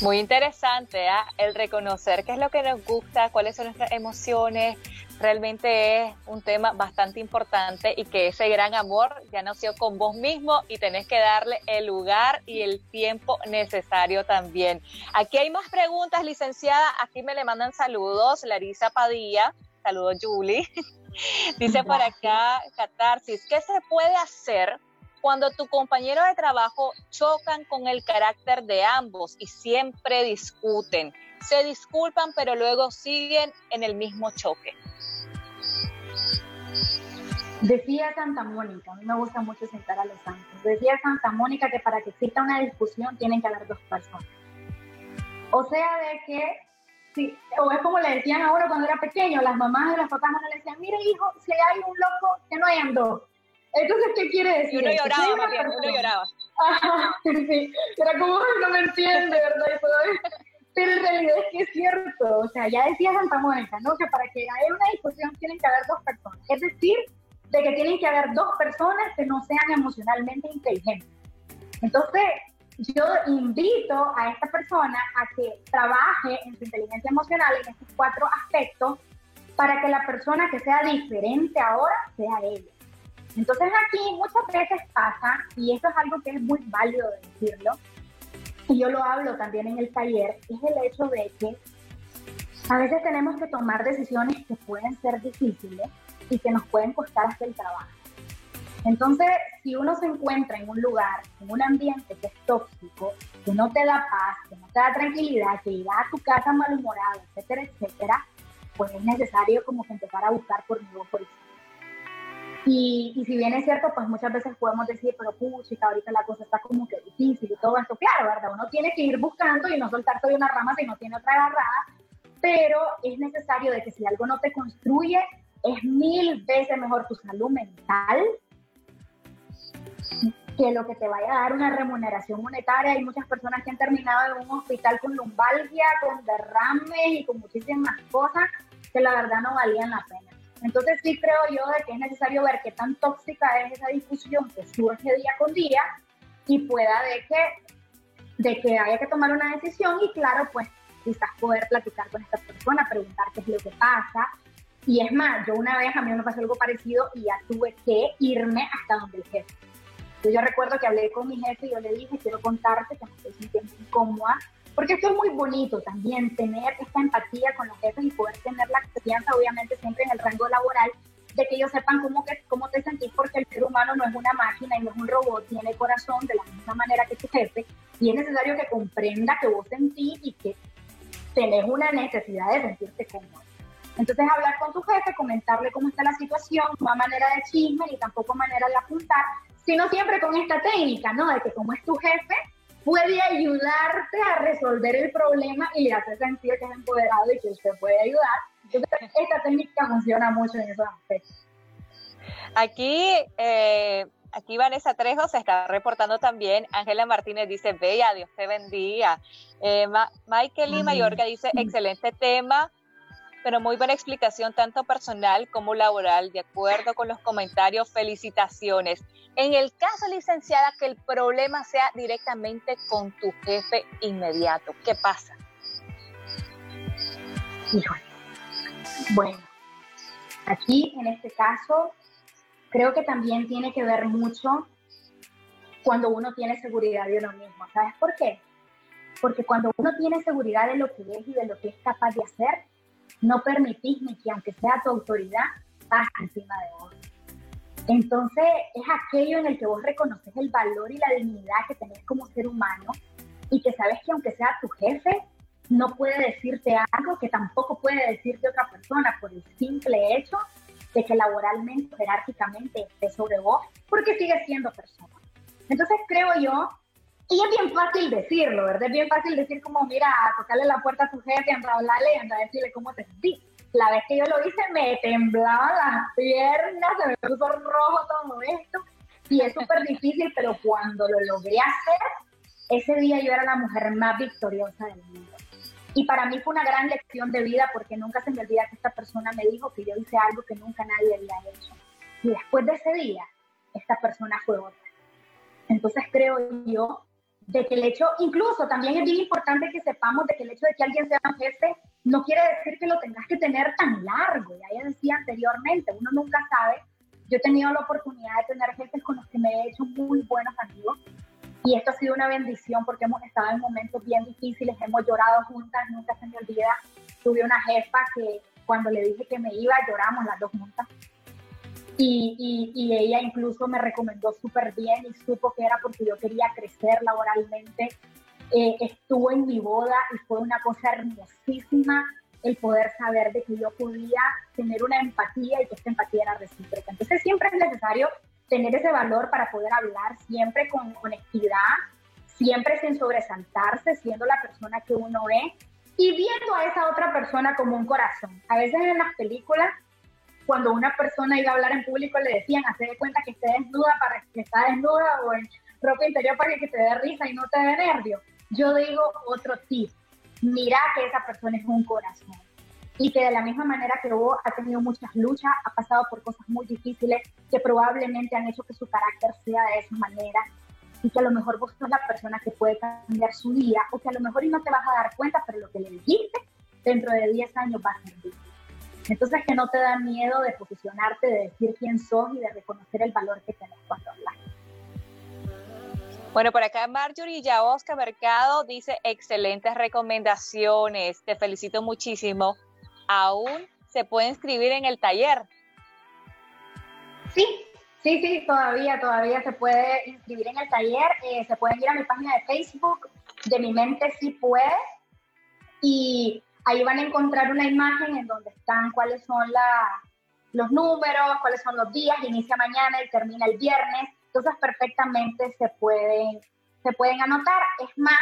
Muy interesante, ¿eh? el reconocer qué es lo que nos gusta, cuáles son nuestras emociones, realmente es un tema bastante importante y que ese gran amor ya nació con vos mismo y tenés que darle el lugar y el tiempo necesario también. Aquí hay más preguntas, licenciada. Aquí me le mandan saludos. Larisa Padilla, saludos Julie. Dice por acá, Catarsis, ¿qué se puede hacer cuando tu compañero de trabajo chocan con el carácter de ambos y siempre discuten? Se disculpan, pero luego siguen en el mismo choque. Decía Santa Mónica, a mí me gusta mucho sentar a los santos, decía Santa Mónica que para que exista una discusión tienen que haber dos personas. O sea, de que, sí, o es como le decían ahora cuando era pequeño, las mamás y los papás no le decían, mire hijo, si hay un loco, que no hayan dos. Entonces, ¿qué quiere decir? uno lloraba, uno lloraba. sí, era como, no me entiende, ¿verdad? Pero en realidad es que es cierto, o sea, ya decía Santa Mónica, ¿no? Que para que haya una discusión tienen que haber dos personas. Es decir, de que tienen que haber dos personas que no sean emocionalmente inteligentes. Entonces, yo invito a esta persona a que trabaje en su inteligencia emocional en estos cuatro aspectos para que la persona que sea diferente ahora sea ella. Entonces aquí muchas veces pasa, y esto es algo que es muy válido de decirlo, y yo lo hablo también en el taller, es el hecho de que a veces tenemos que tomar decisiones que pueden ser difíciles, y que nos pueden costar hasta el trabajo. Entonces, si uno se encuentra en un lugar, en un ambiente que es tóxico, que no te da paz, que no te da tranquilidad, que irá a tu casa malhumorado, etcétera, etcétera, pues es necesario como que empezar a buscar por nuevo horizonte. Y, y, si bien es cierto, pues muchas veces podemos decir, pero pucha, ahorita la cosa está como que difícil y todo esto, claro, ¿verdad? Uno tiene que ir buscando y no soltarse de una rama si no tiene otra agarrada, pero es necesario de que si algo no te construye, es mil veces mejor tu salud mental que lo que te vaya a dar una remuneración monetaria. Hay muchas personas que han terminado en un hospital con lumbalgia, con derrames y con muchísimas cosas que la verdad no valían la pena. Entonces sí creo yo de que es necesario ver qué tan tóxica es esa discusión que surge día con día y pueda de que, de que haya que tomar una decisión y claro, pues quizás poder platicar con esta persona, preguntar qué es lo que pasa, y es más, yo una vez a mí me pasó algo parecido y ya tuve que irme hasta donde el jefe. yo recuerdo que hablé con mi jefe y yo le dije, quiero contarte que me estoy sintiendo incómoda, porque esto es muy bonito también, tener esta empatía con los jefes y poder tener la confianza, obviamente siempre en el rango laboral, de que ellos sepan cómo, que, cómo te sentís, porque el ser humano no es una máquina y no es un robot, tiene corazón de la misma manera que tu jefe, y es necesario que comprenda que vos sentís y que tenés una necesidad de sentirte cómodo. Entonces hablar con tu jefe, comentarle cómo está la situación, no a manera de chisme ni tampoco a manera de apuntar, sino siempre con esta técnica, ¿no? De que como es tu jefe, puede ayudarte a resolver el problema y le hace sentir que es empoderado y que usted puede ayudar. Entonces, esta técnica funciona mucho en esos aspectos. Aquí, eh, aquí Vanessa Trejo se está reportando también. Ángela Martínez dice, Bella, Dios te bendiga. Eh, Michael y Mayorga dice, excelente tema pero muy buena explicación tanto personal como laboral, de acuerdo con los comentarios, felicitaciones. En el caso, licenciada, que el problema sea directamente con tu jefe inmediato, ¿qué pasa? Bueno, aquí en este caso, creo que también tiene que ver mucho cuando uno tiene seguridad de uno mismo. ¿Sabes por qué? Porque cuando uno tiene seguridad de lo que es y de lo que es capaz de hacer, no permitís ni que aunque sea tu autoridad, pase encima de vos. Entonces es aquello en el que vos reconoces el valor y la dignidad que tenés como ser humano y que sabes que aunque sea tu jefe, no puede decirte algo que tampoco puede decirte otra persona por el simple hecho de que laboralmente, jerárquicamente esté sobre vos, porque sigue siendo persona. Entonces creo yo y es bien fácil decirlo, ¿verdad? Es bien fácil decir como, mira, tocarle la puerta a tu jefe, anda a hablarle, anda a decirle cómo te sentís. La vez que yo lo hice me temblaban las piernas, se me puso rojo todo esto. Y es súper difícil, pero cuando lo logré hacer, ese día yo era la mujer más victoriosa del mundo. Y para mí fue una gran lección de vida porque nunca se me olvida que esta persona me dijo que yo hice algo que nunca nadie había hecho. Y después de ese día, esta persona fue otra. Entonces creo yo de que el hecho, incluso también es bien importante que sepamos de que el hecho de que alguien sea un jefe no quiere decir que lo tengas que tener tan largo. Ya ya decía anteriormente, uno nunca sabe. Yo he tenido la oportunidad de tener jefes con los que me he hecho muy buenos amigos y esto ha sido una bendición porque hemos estado en momentos bien difíciles, hemos llorado juntas, nunca se me olvida. Tuve una jefa que cuando le dije que me iba, lloramos las dos juntas y, y, ella incluso me recomendó súper bien y supo que era porque yo quería crecer laboralmente. Eh, estuvo en mi boda y fue una cosa hermosísima el poder saber de que yo podía tener una empatía y que esta empatía era recíproca. Entonces siempre es necesario tener ese valor para poder hablar, siempre con honestidad, siempre sin sobresaltarse, siendo la persona que uno es y viendo a esa otra persona como un corazón. A veces en las películas cuando una persona iba a hablar en público le decían, hace de cuenta que esté desnuda para que está desnuda o en ropa interior para que te dé risa y no te dé nervio. Yo digo otro tip, mira que esa persona es un corazón y que de la misma manera que vos ha tenido muchas luchas, ha pasado por cosas muy difíciles que probablemente han hecho que su carácter sea de esa manera y que a lo mejor vos sos la persona que puede cambiar su día o que a lo mejor y no te vas a dar cuenta, pero lo que le dijiste dentro de 10 años va a servir. Entonces que no te da miedo de posicionarte, de decir quién sos y de reconocer el valor que tenés cuando hablas. Bueno, por acá Marjorie Yaosca Mercado dice excelentes recomendaciones. Te felicito muchísimo. ¿Aún se puede inscribir en el taller? Sí, sí, sí, todavía, todavía se puede inscribir en el taller. Eh, se pueden ir a mi página de Facebook, de mi mente sí puede. Y Ahí van a encontrar una imagen en donde están cuáles son los números, cuáles son los días, inicia mañana y termina el viernes. Entonces perfectamente se pueden, se pueden anotar. Es más,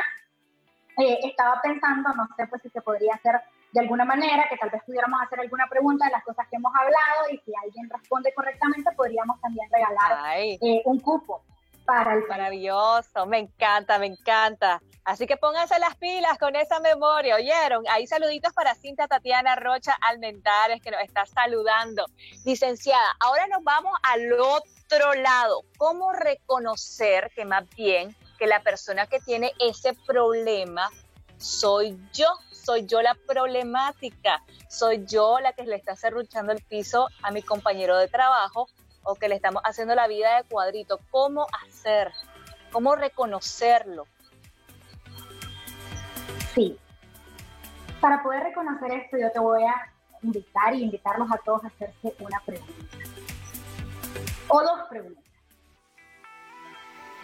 eh, estaba pensando, no sé pues si se podría hacer de alguna manera, que tal vez pudiéramos hacer alguna pregunta de las cosas que hemos hablado y si alguien responde correctamente, podríamos también regalar eh, un cupo para el... Maravilloso, me encanta, me encanta. Así que pónganse las pilas con esa memoria, ¿oyeron? Ahí saluditos para Cinta Tatiana Rocha Almentares, que nos está saludando. Licenciada, ahora nos vamos al otro lado. ¿Cómo reconocer que más bien que la persona que tiene ese problema soy yo? Soy yo la problemática, soy yo la que le está cerruchando el piso a mi compañero de trabajo o que le estamos haciendo la vida de cuadrito. ¿Cómo hacer? ¿Cómo reconocerlo? Sí. Para poder reconocer esto, yo te voy a invitar y invitarlos a todos a hacerse una pregunta. O dos preguntas.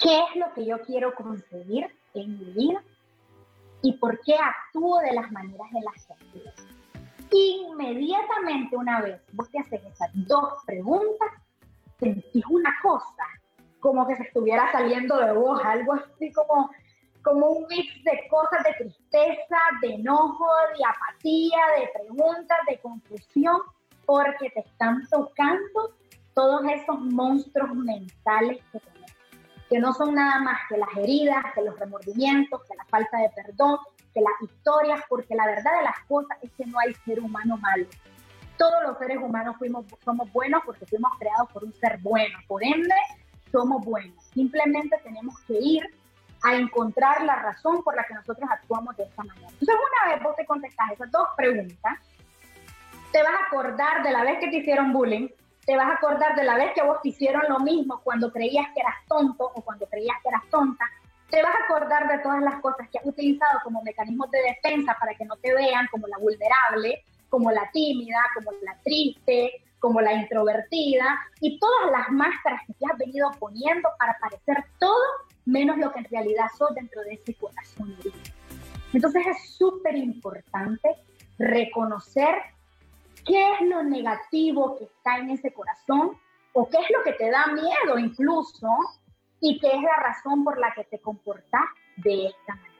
¿Qué es lo que yo quiero conseguir en mi vida? ¿Y por qué actúo de las maneras en las que actúo? Inmediatamente una vez vos te haces esas dos preguntas, sentís una cosa, como que se estuviera saliendo de vos, algo así como como un mix de cosas de tristeza, de enojo, de apatía, de preguntas, de confusión, porque te están tocando todos esos monstruos mentales que que no son nada más que las heridas, que los remordimientos, que la falta de perdón, que las historias, porque la verdad de las cosas es que no hay ser humano malo. Todos los seres humanos fuimos, somos buenos porque fuimos creados por un ser bueno, por ende somos buenos. Simplemente tenemos que ir a encontrar la razón por la que nosotros actuamos de esta manera. Entonces, una vez vos te contestas esas dos preguntas, te vas a acordar de la vez que te hicieron bullying, te vas a acordar de la vez que vos te hicieron lo mismo cuando creías que eras tonto o cuando creías que eras tonta, te vas a acordar de todas las cosas que has utilizado como mecanismos de defensa para que no te vean como la vulnerable, como la tímida, como la triste, como la introvertida y todas las máscaras que te has venido poniendo para parecer todo menos lo que en realidad sos dentro de ese corazón Entonces es súper importante reconocer qué es lo negativo que está en ese corazón o qué es lo que te da miedo incluso y qué es la razón por la que te comportas de esta manera.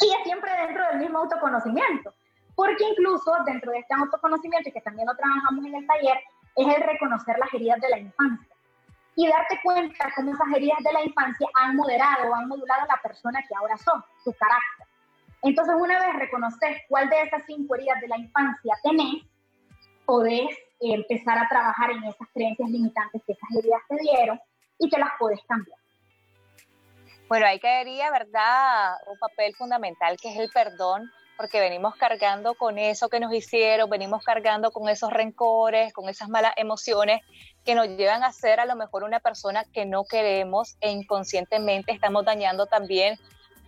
Y es siempre dentro del mismo autoconocimiento, porque incluso dentro de este autoconocimiento, que también lo trabajamos en el taller, es el reconocer las heridas de la infancia y darte cuenta cómo esas heridas de la infancia han moderado o han modulado a la persona que ahora son, su carácter. Entonces, una vez reconoces cuál de esas cinco heridas de la infancia tenés, podés empezar a trabajar en esas creencias limitantes que esas heridas te dieron y que las podés cambiar. Bueno, ahí caería, ¿verdad? Un papel fundamental que es el perdón porque venimos cargando con eso que nos hicieron, venimos cargando con esos rencores, con esas malas emociones que nos llevan a ser a lo mejor una persona que no queremos e inconscientemente estamos dañando también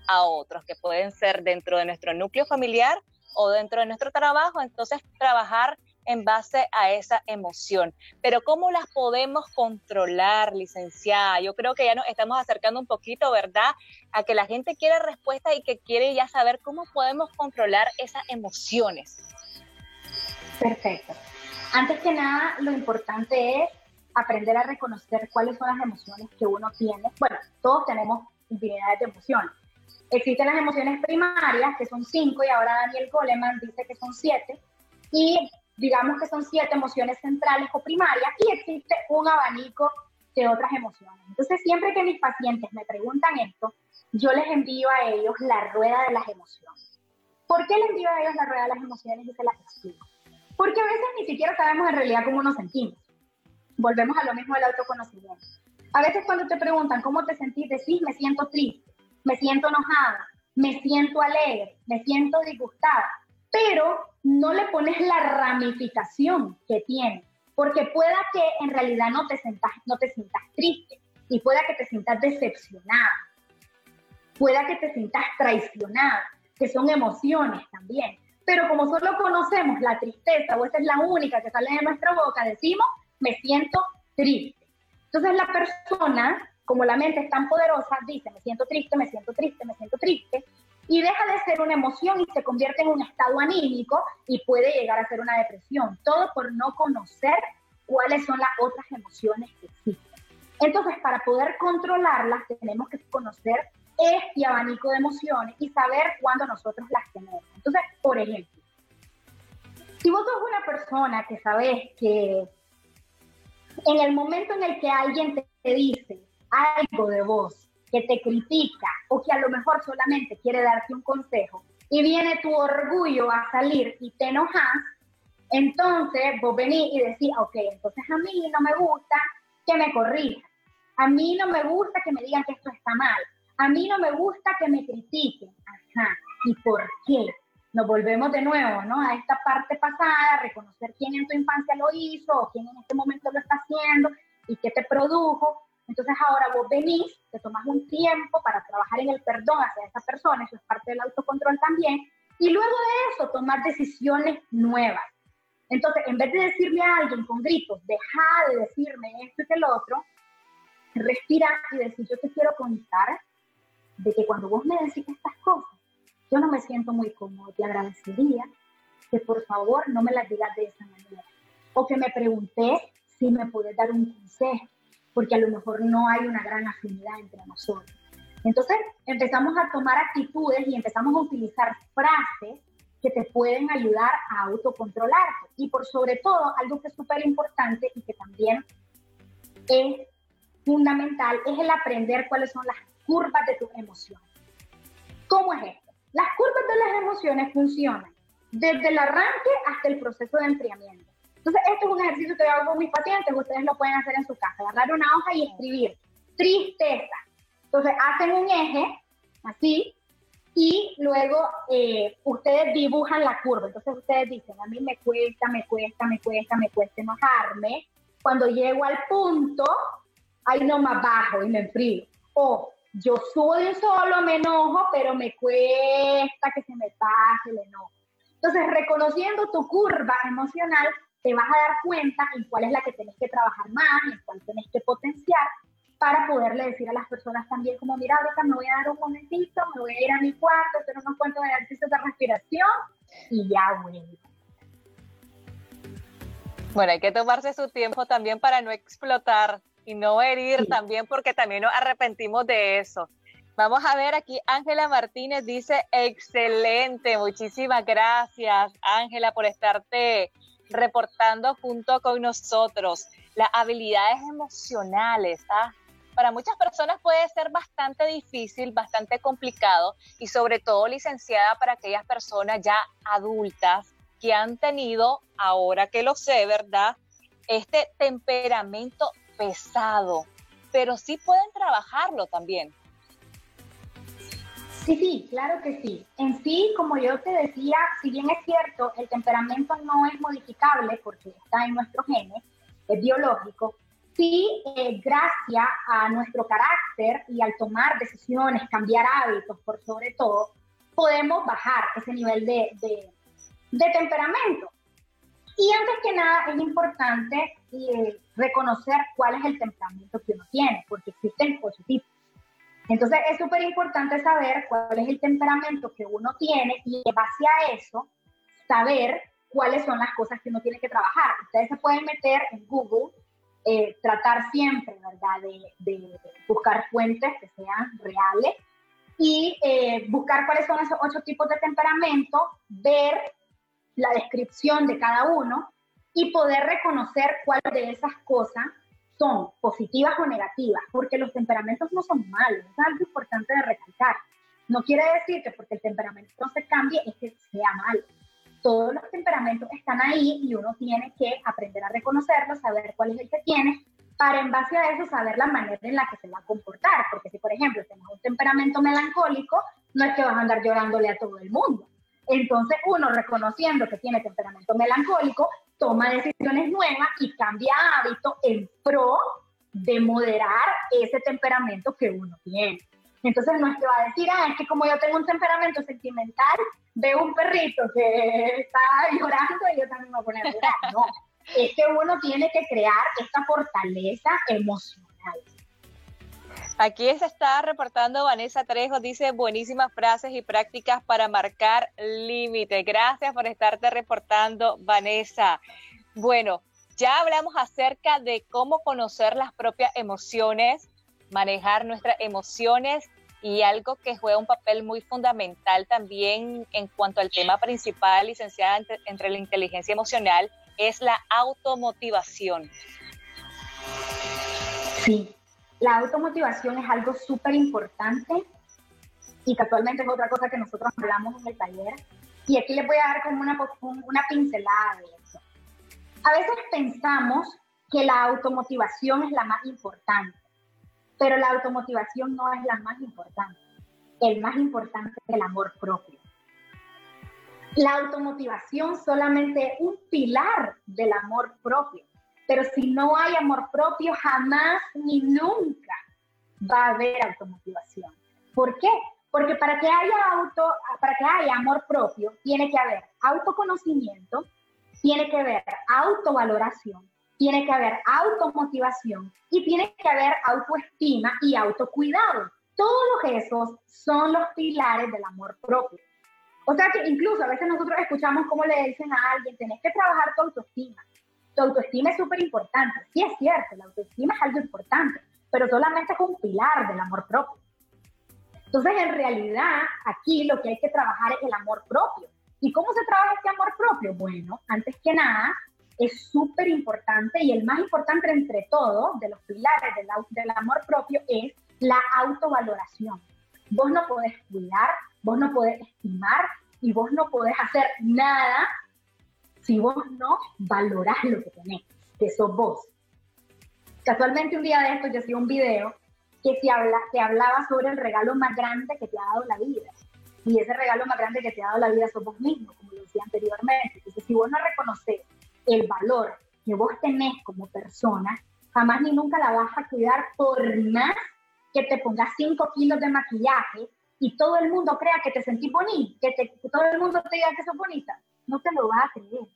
a otros, que pueden ser dentro de nuestro núcleo familiar o dentro de nuestro trabajo. Entonces, trabajar en base a esa emoción. Pero ¿cómo las podemos controlar, licenciada? Yo creo que ya nos estamos acercando un poquito, ¿verdad? A que la gente quiere respuestas y que quiere ya saber cómo podemos controlar esas emociones. Perfecto. Antes que nada, lo importante es aprender a reconocer cuáles son las emociones que uno tiene. Bueno, todos tenemos infinidad de emociones. Existen las emociones primarias, que son cinco, y ahora Daniel Goleman dice que son siete. Y digamos que son siete emociones centrales o primarias y existe un abanico de otras emociones. Entonces, siempre que mis pacientes me preguntan esto, yo les envío a ellos la rueda de las emociones. ¿Por qué les envío a ellos la rueda de las emociones y se las explico? Porque a veces ni siquiera sabemos en realidad cómo nos sentimos. Volvemos a lo mismo del autoconocimiento. A veces cuando te preguntan cómo te sentís, decís me siento triste, me siento enojada, me siento alegre, me siento disgustada pero no le pones la ramificación que tiene, porque pueda que en realidad no te sientas, no te sientas triste y pueda que te sientas decepcionada, pueda que te sientas traicionada, que son emociones también. Pero como solo conocemos la tristeza o esa es la única que sale de nuestra boca, decimos, me siento triste. Entonces la persona, como la mente es tan poderosa, dice, me siento triste, me siento triste, me siento triste, y deja de ser una emoción y se convierte en un estado anímico y puede llegar a ser una depresión. Todo por no conocer cuáles son las otras emociones que existen. Entonces, para poder controlarlas, tenemos que conocer este abanico de emociones y saber cuándo nosotros las tenemos. Entonces, por ejemplo, si vos sos una persona que sabes que en el momento en el que alguien te dice algo de vos que te critica o que a lo mejor solamente quiere darte un consejo y viene tu orgullo a salir y te enojas, entonces vos venís y decís, ok, entonces a mí no me gusta que me corrijan, a mí no me gusta que me digan que esto está mal, a mí no me gusta que me critiquen, ajá, ¿y por qué? Nos volvemos de nuevo, ¿no? A esta parte pasada, reconocer quién en tu infancia lo hizo o quién en este momento lo está haciendo y qué te produjo entonces ahora vos venís, te tomas un tiempo para trabajar en el perdón hacia esa persona, eso es parte del autocontrol también, y luego de eso tomar decisiones nuevas. Entonces, en vez de decirle a alguien con gritos, deja de decirme esto y que el otro, respira y decir, yo te quiero contar de que cuando vos me decís estas cosas, yo no me siento muy cómodo, te agradecería que por favor no me las digas de esa manera. O que me pregunté si me puedes dar un consejo porque a lo mejor no hay una gran afinidad entre nosotros. Entonces empezamos a tomar actitudes y empezamos a utilizar frases que te pueden ayudar a autocontrolarte. Y por sobre todo, algo que es súper importante y que también es fundamental, es el aprender cuáles son las curvas de tus emociones. ¿Cómo es esto? Las curvas de las emociones funcionan desde el arranque hasta el proceso de enfriamiento. Entonces, esto es un ejercicio que hago con mis pacientes, ustedes lo pueden hacer en su casa, agarrar una hoja y escribir tristeza. Entonces, hacen un eje, así, y luego eh, ustedes dibujan la curva. Entonces, ustedes dicen, a mí me cuesta, me cuesta, me cuesta, me cuesta enojarme. Cuando llego al punto, ahí no más bajo y me enfrío. O yo subo de un solo, me enojo, pero me cuesta que se me pase el enojo. Entonces, reconociendo tu curva emocional, te vas a dar cuenta en cuál es la que tenés que trabajar más, en cuál tenés que potenciar, para poderle decir a las personas también como, mira, ahorita me voy a dar un momentito, me voy a ir a mi cuarto, hacer unos cuantos ejercicios de respiración y ya vuelvo. Bueno, hay que tomarse su tiempo también para no explotar y no herir también porque también nos arrepentimos de eso. Vamos a ver aquí, Ángela Martínez dice, excelente, muchísimas gracias Ángela por estarte reportando junto con nosotros. Las habilidades emocionales, ¿ah? para muchas personas puede ser bastante difícil, bastante complicado y sobre todo licenciada para aquellas personas ya adultas que han tenido, ahora que lo sé, ¿verdad? Este temperamento pesado, pero sí pueden trabajarlo también. Sí, sí, claro que sí. En sí, como yo te decía, si bien es cierto, el temperamento no es modificable porque está en nuestros genes, es biológico, sí, eh, gracias a nuestro carácter y al tomar decisiones, cambiar hábitos por sobre todo, podemos bajar ese nivel de, de, temperamento. Y antes que nada es importante eh, reconocer cuál es el temperamento que uno tiene, porque existen ocho tipos. Entonces es súper importante saber cuál es el temperamento que uno tiene y en base a eso saber cuáles son las cosas que uno tiene que trabajar. Ustedes se pueden meter en Google, eh, tratar siempre, ¿verdad?, de, buscar fuentes que sean reales y eh, buscar cuáles son esos ocho tipos de temperamento, ver la descripción de cada uno y poder reconocer cuáles de esas cosas son positivas o negativas, porque los temperamentos no son malos, es algo importante de recalcar. No quiere decir que porque el temperamento no se cambie es que sea malo. Todos los temperamentos están ahí y uno tiene que aprender a reconocerlos, saber cuál es el que tiene, para en base a eso saber la manera en la que se va a comportar. Porque si, por ejemplo, tenemos un temperamento melancólico, no es que vas a andar llorándole a todo el mundo. Entonces, uno reconociendo que tiene temperamento melancólico, toma decisiones nuevas y cambia hábito en pro de moderar ese temperamento que uno tiene. Entonces no es que va a decir, ah, es que como yo tengo un temperamento sentimental, veo un perrito que está llorando y yo también me voy a poner a llorar. No, es que uno tiene que crear esta fortaleza emocional. Aquí se está reportando Vanessa Trejo, dice buenísimas frases y prácticas para marcar límite. Gracias por estarte reportando, Vanessa. Bueno, ya hablamos acerca de cómo conocer las propias emociones, manejar nuestras emociones y algo que juega un papel muy fundamental también en cuanto al tema principal, licenciada entre, entre la inteligencia emocional, es la automotivación. Sí, la automotivación es algo súper importante y casualmente es otra cosa que nosotros hablamos en el taller. Y aquí les voy a dar como una, una pincelada de eso. A veces pensamos que la automotivación es la más importante, pero la automotivación no es la más importante. El más importante es el amor propio. La automotivación solamente es un pilar del amor propio. Pero si no hay amor propio, jamás ni nunca va a haber automotivación. ¿Por qué? Porque para que haya auto, para que haya amor propio, tiene que haber autoconocimiento, tiene que haber autovaloración, tiene que haber automotivación y tiene que haber autoestima y autocuidado. Todos esos son los pilares del amor propio. O sea que incluso a veces nosotros escuchamos cómo le dicen a alguien, tenés que trabajar tu autoestima tu autoestima es súper importante. Sí es cierto, la autoestima es algo importante, pero solamente es un pilar del amor propio. Entonces, en realidad, aquí lo que hay que trabajar es el amor propio. ¿Y cómo se trabaja este amor propio? Bueno, antes que nada, es súper importante y el más importante entre todos, de los pilares del, del amor propio, es la autovaloración. Vos no podés cuidar, vos no podés estimar y vos no podés hacer nada si vos no valorás lo que tenés, que sos vos. Casualmente un día de esto yo hacía un video que se, habla, que hablaba sobre el regalo más grande que te ha dado la vida. Y ese regalo más grande que te ha dado la vida sos vos mismo, como lo decía anteriormente. Entonces, si vos no reconoces el valor que vos tenés como persona, jamás ni nunca la vas a cuidar por más que te pongas 5 kilos de maquillaje y todo el mundo crea que te sentís bonita, que, que todo el mundo te diga que sos bonita. No te lo va a creer.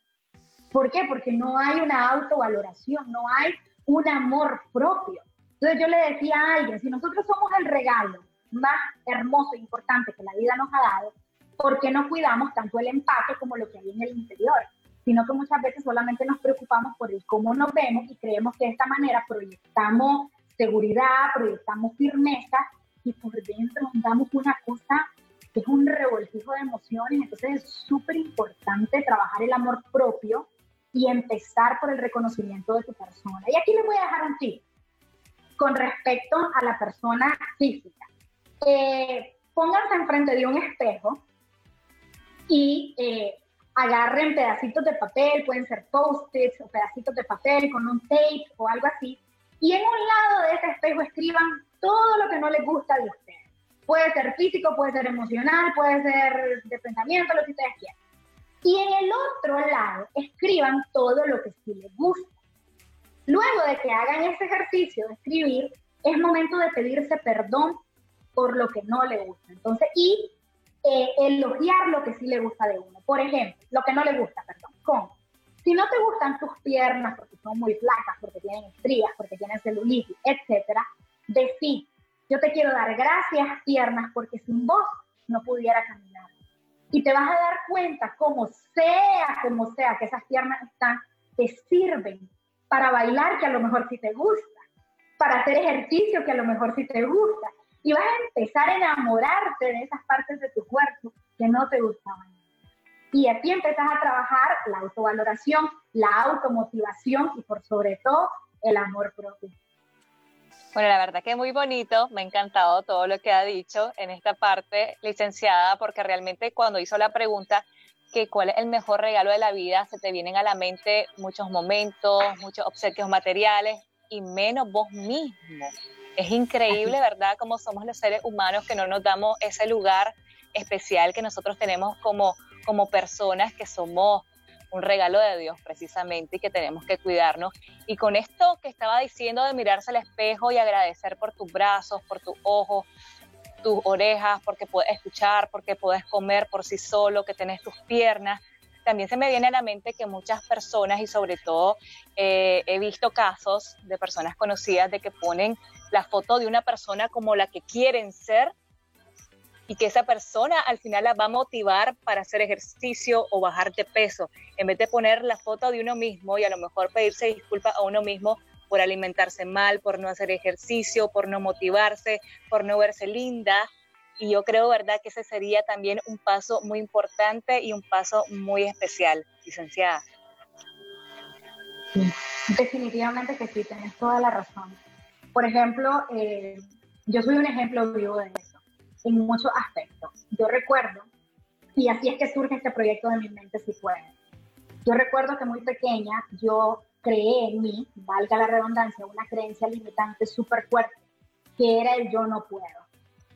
¿Por qué? Porque no hay una autovaloración, no hay un amor propio. Entonces yo le decía a alguien, si nosotros somos el regalo más hermoso e importante que la vida nos ha dado, ¿por qué no cuidamos tanto el empaque como lo que hay en el interior? Sino que muchas veces solamente nos preocupamos por el cómo nos vemos y creemos que de esta manera proyectamos seguridad, proyectamos firmeza y por dentro damos una cosa es un revoltijo de emociones. Entonces es súper importante trabajar el amor propio y empezar por el reconocimiento de tu persona. Y aquí les voy a dejar un tip con respecto a la persona física. Eh, pónganse enfrente de un espejo y eh, agarren pedacitos de papel, pueden ser post-its o pedacitos de papel con un tape o algo así, y en un lado de ese espejo escriban todo lo que no les gusta de ustedes. Puede ser físico, puede ser emocional, puede ser de pensamiento, lo que ustedes quieran. Y en el otro lado, escriban todo lo que sí les gusta. Luego de que hagan ese ejercicio de escribir, es momento de pedirse perdón por lo que no le gusta. Entonces, y eh, elogiar lo que sí le gusta de uno. Por ejemplo, lo que no le gusta, perdón. ¿Cómo? Si no te gustan tus piernas porque son muy flacas, porque tienen estrías, porque tienen celulitis, etcétera, decir, yo te quiero dar gracias piernas porque sin vos no pudiera caminar y te vas a dar cuenta, como sea, como sea, que esas piernas están, te sirven para bailar, que a lo mejor sí te gusta, para hacer ejercicio, que a lo mejor sí te gusta. Y vas a empezar a enamorarte de esas partes de tu cuerpo que no te gustaban. Y así empezás a trabajar la autovaloración, la automotivación y por sobre todo el amor propio. Bueno, la verdad que es muy bonito, me ha encantado todo lo que ha dicho en esta parte, licenciada, porque realmente cuando hizo la pregunta que cuál es el mejor regalo de la vida, se te vienen a la mente muchos momentos, muchos obsequios materiales y menos vos mismo. Es increíble, ¿verdad?, cómo somos los seres humanos que no nos damos ese lugar especial que nosotros tenemos como, como personas que somos un regalo de Dios precisamente y que tenemos que cuidarnos. Y con esto que estaba diciendo de mirarse al espejo y agradecer por tus brazos, por tus ojos, tus orejas, porque puedes escuchar, porque puedes comer por sí solo, que tenés tus piernas. También se me viene a la mente que muchas personas y sobre todo eh, he visto casos de personas conocidas de que ponen la foto de una persona como la que quieren ser y que esa persona al final la va a motivar para hacer ejercicio o bajar de peso, en vez de poner la foto de uno mismo y a lo mejor pedirse disculpas a uno mismo por alimentarse mal, por no hacer ejercicio, por no motivarse, por no verse linda. Y yo creo, ¿verdad?, que ese sería también un paso muy importante y un paso muy especial, licenciada. definitivamente que sí, tienes toda la razón. Por ejemplo, eh, yo soy un ejemplo vivo de eso en muchos aspectos. Yo recuerdo, y así es que surge este proyecto de mi mente si puede. Yo recuerdo que muy pequeña yo creé en mí, valga la redundancia, una creencia limitante súper fuerte, que era el yo no puedo.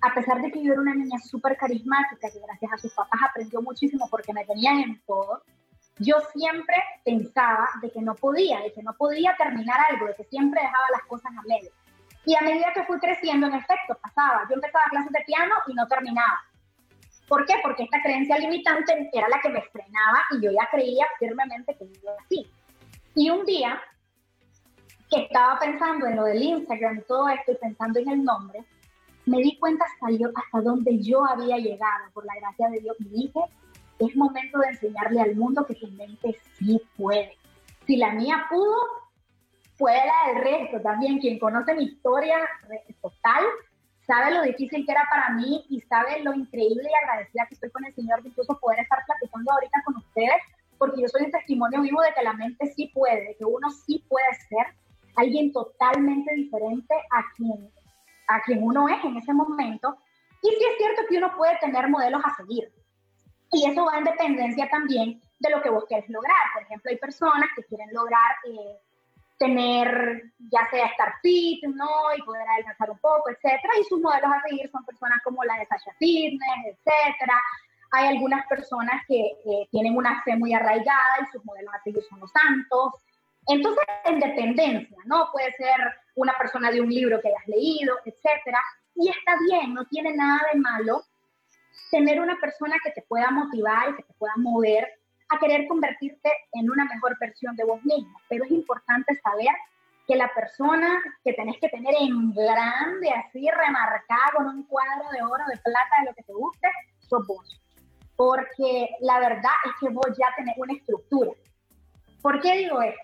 A pesar de que yo era una niña súper carismática, que gracias a sus papás aprendió muchísimo porque me tenían en todo, yo siempre pensaba de que no podía, de que no podía terminar algo, de que siempre dejaba las cosas a medio. Y a medida que fui creciendo, en efecto, pasaba. Yo empezaba clases de piano y no terminaba. ¿Por qué? Porque esta creencia limitante era la que me frenaba y yo ya creía firmemente que iba así. Y un día que estaba pensando en lo del Instagram y todo esto y pensando en el nombre, me di cuenta hasta, yo, hasta donde yo había llegado, por la gracia de Dios, y dije, es momento de enseñarle al mundo que su mente sí puede. Si la mía pudo, fuera del resto también, quien conoce mi historia total, sabe lo difícil que era para mí y sabe lo increíble y agradecida que estoy con el Señor de incluso poder estar platicando ahorita con ustedes, porque yo soy un testimonio vivo de que la mente sí puede, de que uno sí puede ser alguien totalmente diferente a quien, a quien uno es en ese momento. Y sí es cierto que uno puede tener modelos a seguir. Y eso va en dependencia también de lo que vos querés lograr. Por ejemplo, hay personas que quieren lograr eh, tener, ya sea estar fit, ¿no? Y poder adelgazar un poco, etcétera. Y sus modelos a seguir son personas como la de Sasha Fitness, etcétera. Hay algunas personas que tienen una fe muy arraigada y sus modelos a seguir son los santos. Entonces, en dependencia, ¿no? Puede ser una persona de un libro que hayas leído, etcétera. Y está bien, no tiene nada de malo tener una persona que te pueda motivar y que te pueda mover a querer convertirte en una mejor versión de vos mismo. Pero es importante saber que la persona que tenés que tener en grande, así remarcada con un cuadro de oro, de plata, de lo que te guste, sos vos. Porque la verdad es que vos ya tenés una estructura. ¿Por qué digo esto?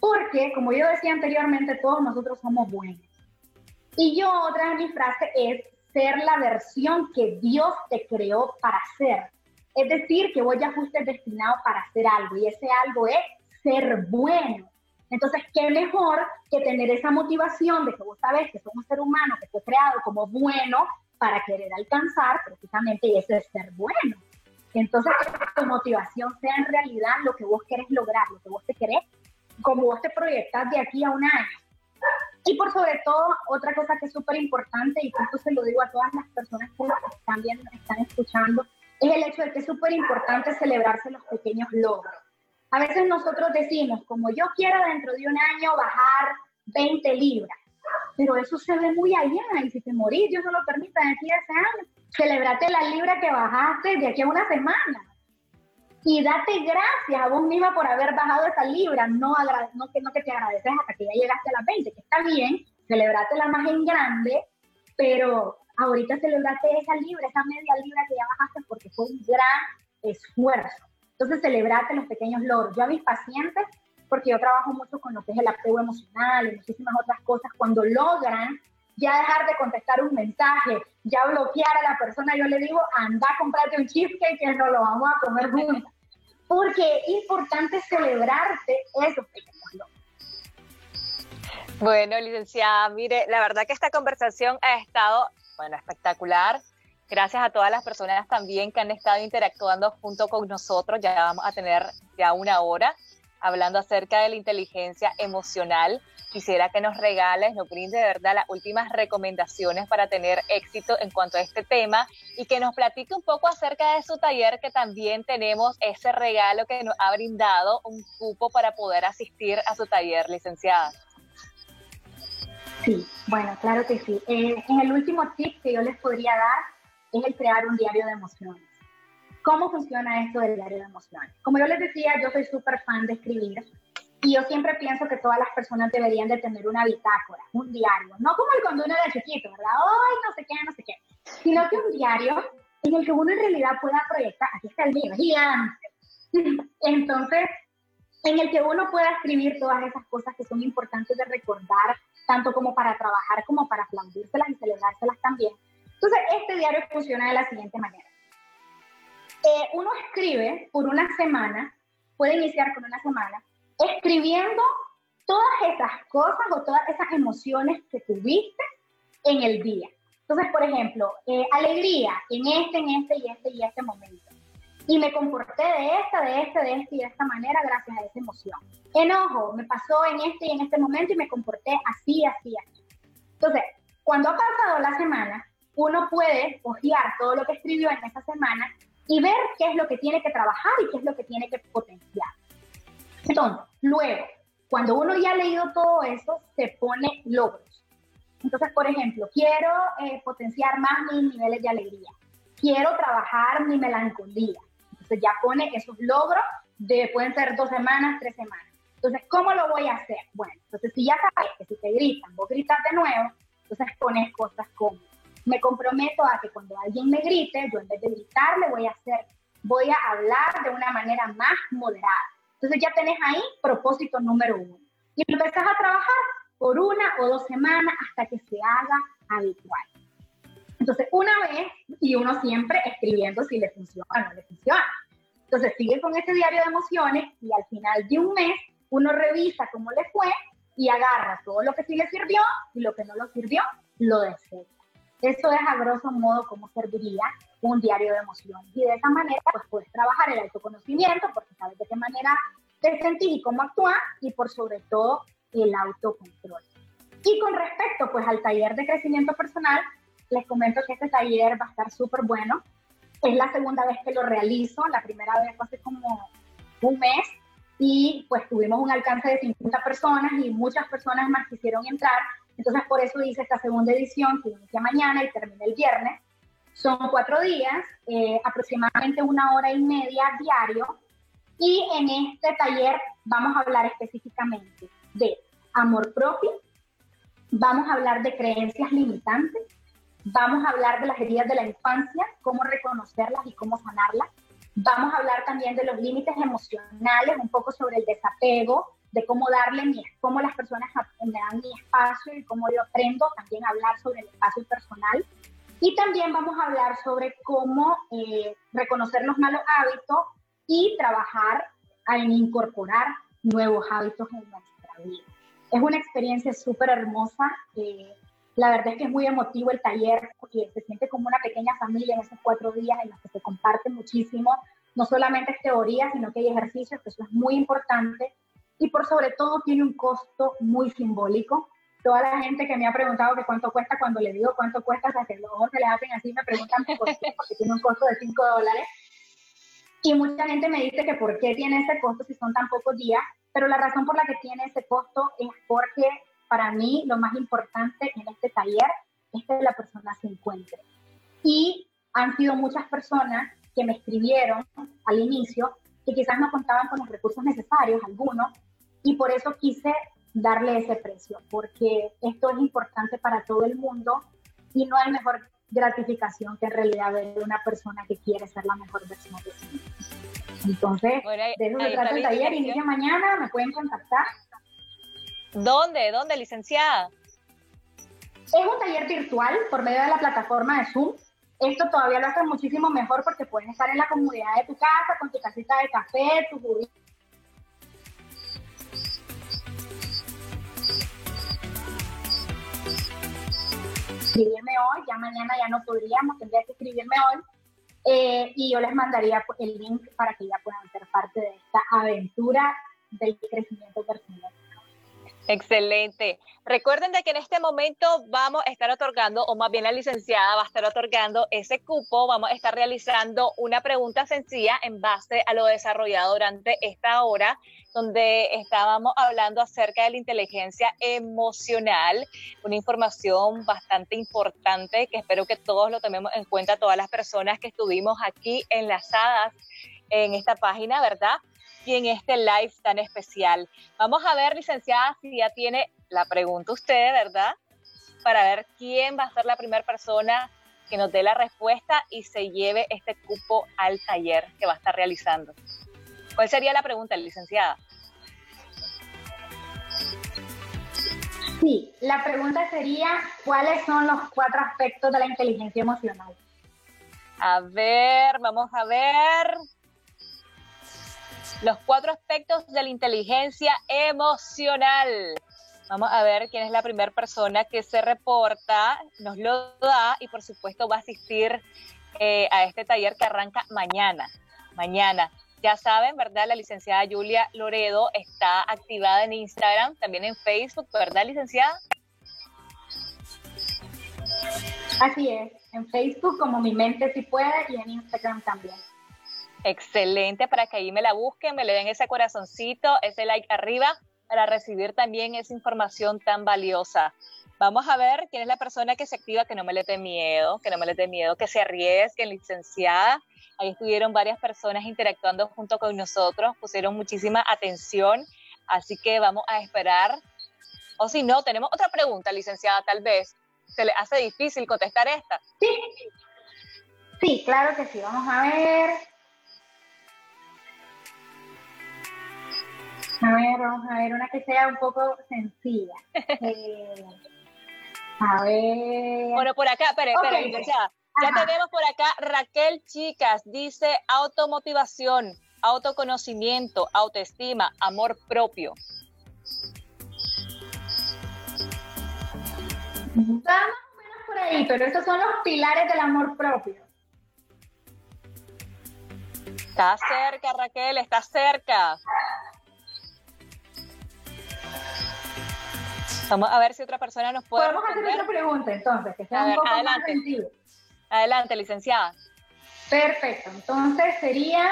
Porque, como yo decía anteriormente, todos nosotros somos buenos. Y yo, otra de mis frases es ser la versión que Dios te creó para ser. Es decir, que vos ya fuiste destinado para hacer algo y ese algo es ser bueno. Entonces, ¿qué mejor que tener esa motivación de que vos sabes que sos un ser humano que fue creado como bueno para querer alcanzar precisamente ese ser bueno? Entonces, que tu motivación sea en realidad lo que vos querés lograr, lo que vos te querés, como vos te proyectas de aquí a un año. Y por sobre todo, otra cosa que es súper importante, y esto se lo digo a todas las personas que están viendo, están escuchando, es el hecho de que es súper importante celebrarse los pequeños logros. A veces nosotros decimos, como yo quiero dentro de un año bajar 20 libras, pero eso se ve muy allá y si te morís, Dios no lo permita de aquí a ese año, celebrate la libra que bajaste de aquí a una semana y date gracias a vos misma por haber bajado esa libra, no, no, que, no que te agradeces hasta que ya llegaste a las 20, que está bien, celebrate la más en grande, pero ahorita celebrate esa libra, esa media libra que ya bajaste porque fue un gran esfuerzo. Entonces, celebrate los pequeños logros. Yo a mis pacientes, porque yo trabajo mucho con lo que es el apego emocional y muchísimas otras cosas, cuando logran ya dejar de contestar un mensaje, ya bloquear a la persona, yo le digo, anda, comprate un cheesecake que nos lo vamos a comer juntos. Porque es importante celebrarte esos pequeños logros. Bueno, licenciada, mire, la verdad que esta conversación ha estado bueno, espectacular. Gracias a todas las personas también que han estado interactuando junto con nosotros. Ya vamos a tener ya una hora hablando acerca de la inteligencia emocional. Quisiera que nos regales, nos brinde de verdad las últimas recomendaciones para tener éxito en cuanto a este tema y que nos platique un poco acerca de su taller, que también tenemos ese regalo que nos ha brindado un cupo para poder asistir a su taller, licenciada. Sí, bueno, claro que sí. Eh, en el último tip que yo les podría dar es el crear un diario de emociones. ¿Cómo funciona esto del diario de emociones? Como yo les decía, yo soy súper fan de escribir y yo siempre pienso que todas las personas deberían de tener una bitácora, un diario, no como el cuando uno chiquito, ¿verdad? Ay, no sé qué, no sé qué, sino que un diario en el que uno en realidad pueda proyectar, aquí está el mío, gigante. Entonces, en el que uno pueda escribir todas esas cosas que son importantes de recordar, tanto como para trabajar como para aplaudírselas y celebrárselas también. Entonces, este diario funciona de la siguiente manera. Eh, uno escribe por una semana, puede iniciar con una semana, escribiendo todas esas cosas o todas esas emociones que tuviste en el día. Entonces, por ejemplo, eh, alegría en este, en este y este y este momento y me comporté de esta, de este, de este y de esta manera gracias a esa emoción. Enojo, me pasó en este y en este momento y me comporté así, así, así. Entonces, cuando ha pasado la semana, uno puede ojear todo lo que escribió en esa semana y ver qué es lo que tiene que trabajar y qué es lo que tiene que potenciar. Entonces, luego, cuando uno ya ha leído todo eso, se pone logros. Entonces, por ejemplo, quiero eh, potenciar más mis niveles de alegría. Quiero trabajar mi melancolía. Entonces ya pone esos logros de, pueden ser dos semanas, tres semanas. Entonces, ¿cómo lo voy a hacer? Bueno, entonces si ya sabes que si te gritan, vos gritas de nuevo, entonces pones cosas como, me comprometo a que cuando alguien me grite, yo en vez de gritar, le voy a hacer, voy a hablar de una manera más moderada. Entonces ya tenés ahí propósito número uno. Y empezás a trabajar por una o dos semanas hasta que se haga habitual. Entonces, una vez, y uno siempre escribiendo si le funciona o no le funciona. Entonces, sigue con ese diario de emociones y al final de un mes, uno revisa cómo le fue y agarra todo lo que sí le sirvió y lo que no lo sirvió, lo desecha. Eso es a grosso modo cómo serviría un diario de emociones. Y de esa manera, pues puedes trabajar el autoconocimiento porque sabes de qué manera te sentís y cómo actuar y por sobre todo el autocontrol. Y con respecto pues al taller de crecimiento personal, les comento que este taller va a estar súper bueno. Es la segunda vez que lo realizo, la primera vez fue hace como un mes y pues tuvimos un alcance de 50 personas y muchas personas más quisieron entrar. Entonces por eso hice esta segunda edición que inicia mañana y termina el viernes. Son cuatro días, eh, aproximadamente una hora y media diario. Y en este taller vamos a hablar específicamente de amor propio, vamos a hablar de creencias limitantes, vamos a hablar de las heridas de la infancia, cómo reconocerlas y cómo sanarlas, Vamos a hablar también de los límites emocionales, un poco sobre el desapego, de cómo darle mi, cómo las personas me dan mi espacio y cómo yo aprendo también a hablar sobre el espacio personal. Y también vamos a hablar sobre cómo eh, reconocer los malos hábitos y trabajar en incorporar nuevos hábitos en nuestra vida. Es una experiencia súper hermosa. Eh, la verdad es que es muy emotivo el taller porque se siente como una pequeña familia en esos cuatro días en los que se comparte muchísimo. No solamente es teoría, sino que hay ejercicios, que eso es muy importante. Y por sobre todo tiene un costo muy simbólico. Toda la gente que me ha preguntado que cuánto cuesta, cuando le digo cuánto cuesta, o sea, que los ojos se les hacen así, me preguntan por qué, porque tiene un costo de 5 dólares. Y mucha gente me dice que por qué tiene ese costo si son tan pocos días, pero la razón por la que tiene ese costo es porque para mí lo más importante en este taller es que la persona se encuentre. Y han sido muchas personas que me escribieron al inicio que quizás no contaban con los recursos necesarios, algunos, y por eso quise darle ese precio, porque esto es importante para todo el mundo y no hay mejor gratificación que en realidad ver una persona que quiere ser la mejor versión de sí Entonces, de eso se trata el taller, inicia mañana, me pueden contactar ¿Dónde? ¿Dónde, licenciada? Es un taller virtual por medio de la plataforma de Zoom. Esto todavía lo hace muchísimo mejor porque pueden estar en la comodidad de tu casa, con tu casita de café, tu juguito. Escribirme hoy, ya mañana ya no podríamos, tendría que escribirme hoy. Eh, y yo les mandaría el link para que ya puedan ser parte de esta aventura del crecimiento personal. Excelente. Recuerden de que en este momento vamos a estar otorgando, o más bien la licenciada va a estar otorgando ese cupo. Vamos a estar realizando una pregunta sencilla en base a lo desarrollado durante esta hora, donde estábamos hablando acerca de la inteligencia emocional, una información bastante importante que espero que todos lo tomemos en cuenta, todas las personas que estuvimos aquí enlazadas en esta página, ¿verdad? Y en este live tan especial. Vamos a ver, licenciada, si ya tiene la pregunta usted, ¿verdad? Para ver quién va a ser la primera persona que nos dé la respuesta y se lleve este cupo al taller que va a estar realizando. ¿Cuál sería la pregunta, licenciada? Sí, la pregunta sería, ¿cuáles son los cuatro aspectos de la inteligencia emocional? A ver, vamos a ver los cuatro aspectos de la inteligencia emocional. Vamos a ver quién es la primera persona que se reporta, nos lo da y por supuesto va a asistir eh, a este taller que arranca mañana. Mañana. Ya saben, ¿verdad? La licenciada Julia Loredo está activada en Instagram, también en Facebook, ¿verdad, licenciada? Así es, en Facebook como Mi Mente Si Puede y en Instagram también. Excelente, para que ahí me la busquen, me le den ese corazoncito, ese like arriba, para recibir también esa información tan valiosa. Vamos a ver quién es la persona que se activa, que no me le dé miedo, que no me le dé miedo, que se arriesgue, licenciada. Ahí estuvieron varias personas interactuando junto con nosotros, pusieron muchísima atención, así que vamos a esperar. O si no, tenemos otra pregunta, licenciada, tal vez. ¿Se le hace difícil contestar esta? Sí, sí, claro que sí. Vamos a ver. A ver, vamos a ver, una que sea un poco sencilla. Eh, A ver. Bueno, por acá, espere, espere, ya, ya tenemos por acá Raquel Chicas, dice automotivación, autoconocimiento, autoestima, amor propio. Está más o menos por ahí, pero esos son los pilares del amor propio. Está cerca, Raquel, está cerca. Vamos a ver si otra persona nos puede. Podemos hacer otra pregunta entonces, que sea un poco adelante. Adelante, licenciada. Perfecto. Entonces sería,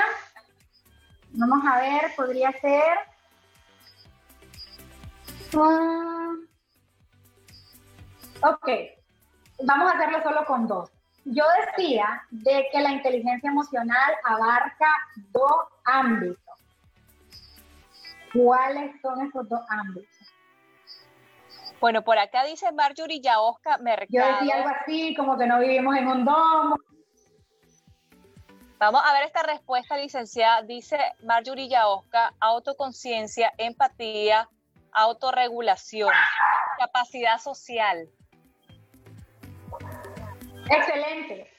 vamos a ver, podría ser. Ah, ok, vamos a hacerlo solo con dos. Yo decía de que la inteligencia emocional abarca dos ámbitos. ¿Cuáles son esos dos ámbitos? Bueno, por acá dice Marjorie Yaosca Mercado. Yo decía algo así, como que no vivimos en un domo. Vamos a ver esta respuesta, licenciada. Dice Marjorie Yaosca, autoconciencia, empatía, autorregulación, capacidad social. Excelente.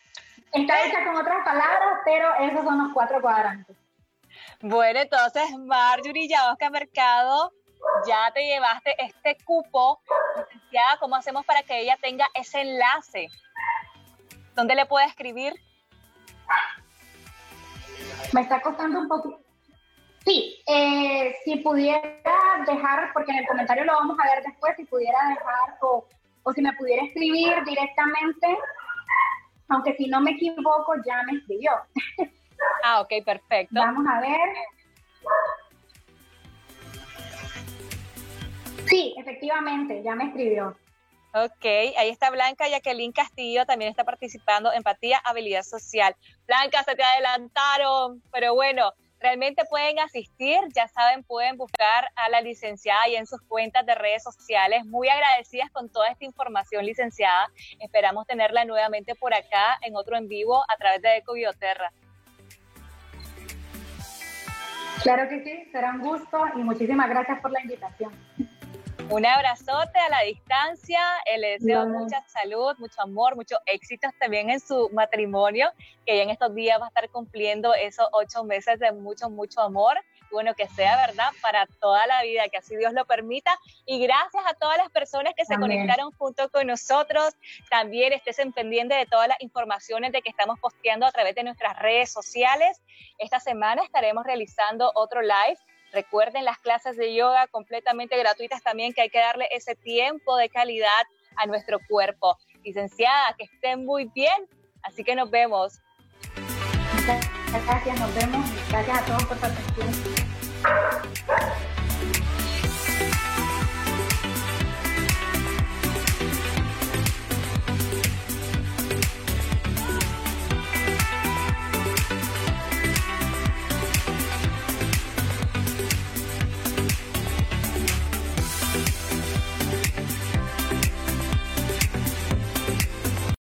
Está hecha con otras palabras, pero esos son los cuatro cuadrantes. Bueno, entonces Marjorie Yaosca Mercado ya te llevaste este cupo. Licenciada, ¿cómo hacemos para que ella tenga ese enlace? ¿Dónde le puede escribir? Me está costando un poquito. Sí, eh, si pudiera dejar, porque en el comentario lo vamos a ver después, si pudiera dejar o, o si me pudiera escribir directamente, aunque si no me equivoco ya me escribió. Ah, ok, perfecto. Vamos a ver. Sí, efectivamente, ya me escribió. Ok, ahí está Blanca Jacqueline Castillo, también está participando, empatía, habilidad social. Blanca, se te adelantaron, pero bueno, realmente pueden asistir, ya saben, pueden buscar a la licenciada y en sus cuentas de redes sociales. Muy agradecidas con toda esta información, licenciada. Esperamos tenerla nuevamente por acá en otro en vivo a través de Eco Bioterra. Claro que sí, será un gusto y muchísimas gracias por la invitación. Un abrazote a la distancia, eh, le deseo mucha salud, mucho amor, muchos éxitos también en su matrimonio, que ya en estos días va a estar cumpliendo esos ocho meses de mucho, mucho amor. Bueno, que sea verdad para toda la vida, que así Dios lo permita. Y gracias a todas las personas que se conectaron junto con nosotros. También estén pendientes de todas las informaciones de que estamos posteando a través de nuestras redes sociales. Esta semana estaremos realizando otro live Recuerden las clases de yoga completamente gratuitas también, que hay que darle ese tiempo de calidad a nuestro cuerpo. Licenciada, que estén muy bien. Así que nos vemos. Muchas gracias, nos vemos. Gracias a todos por su atención.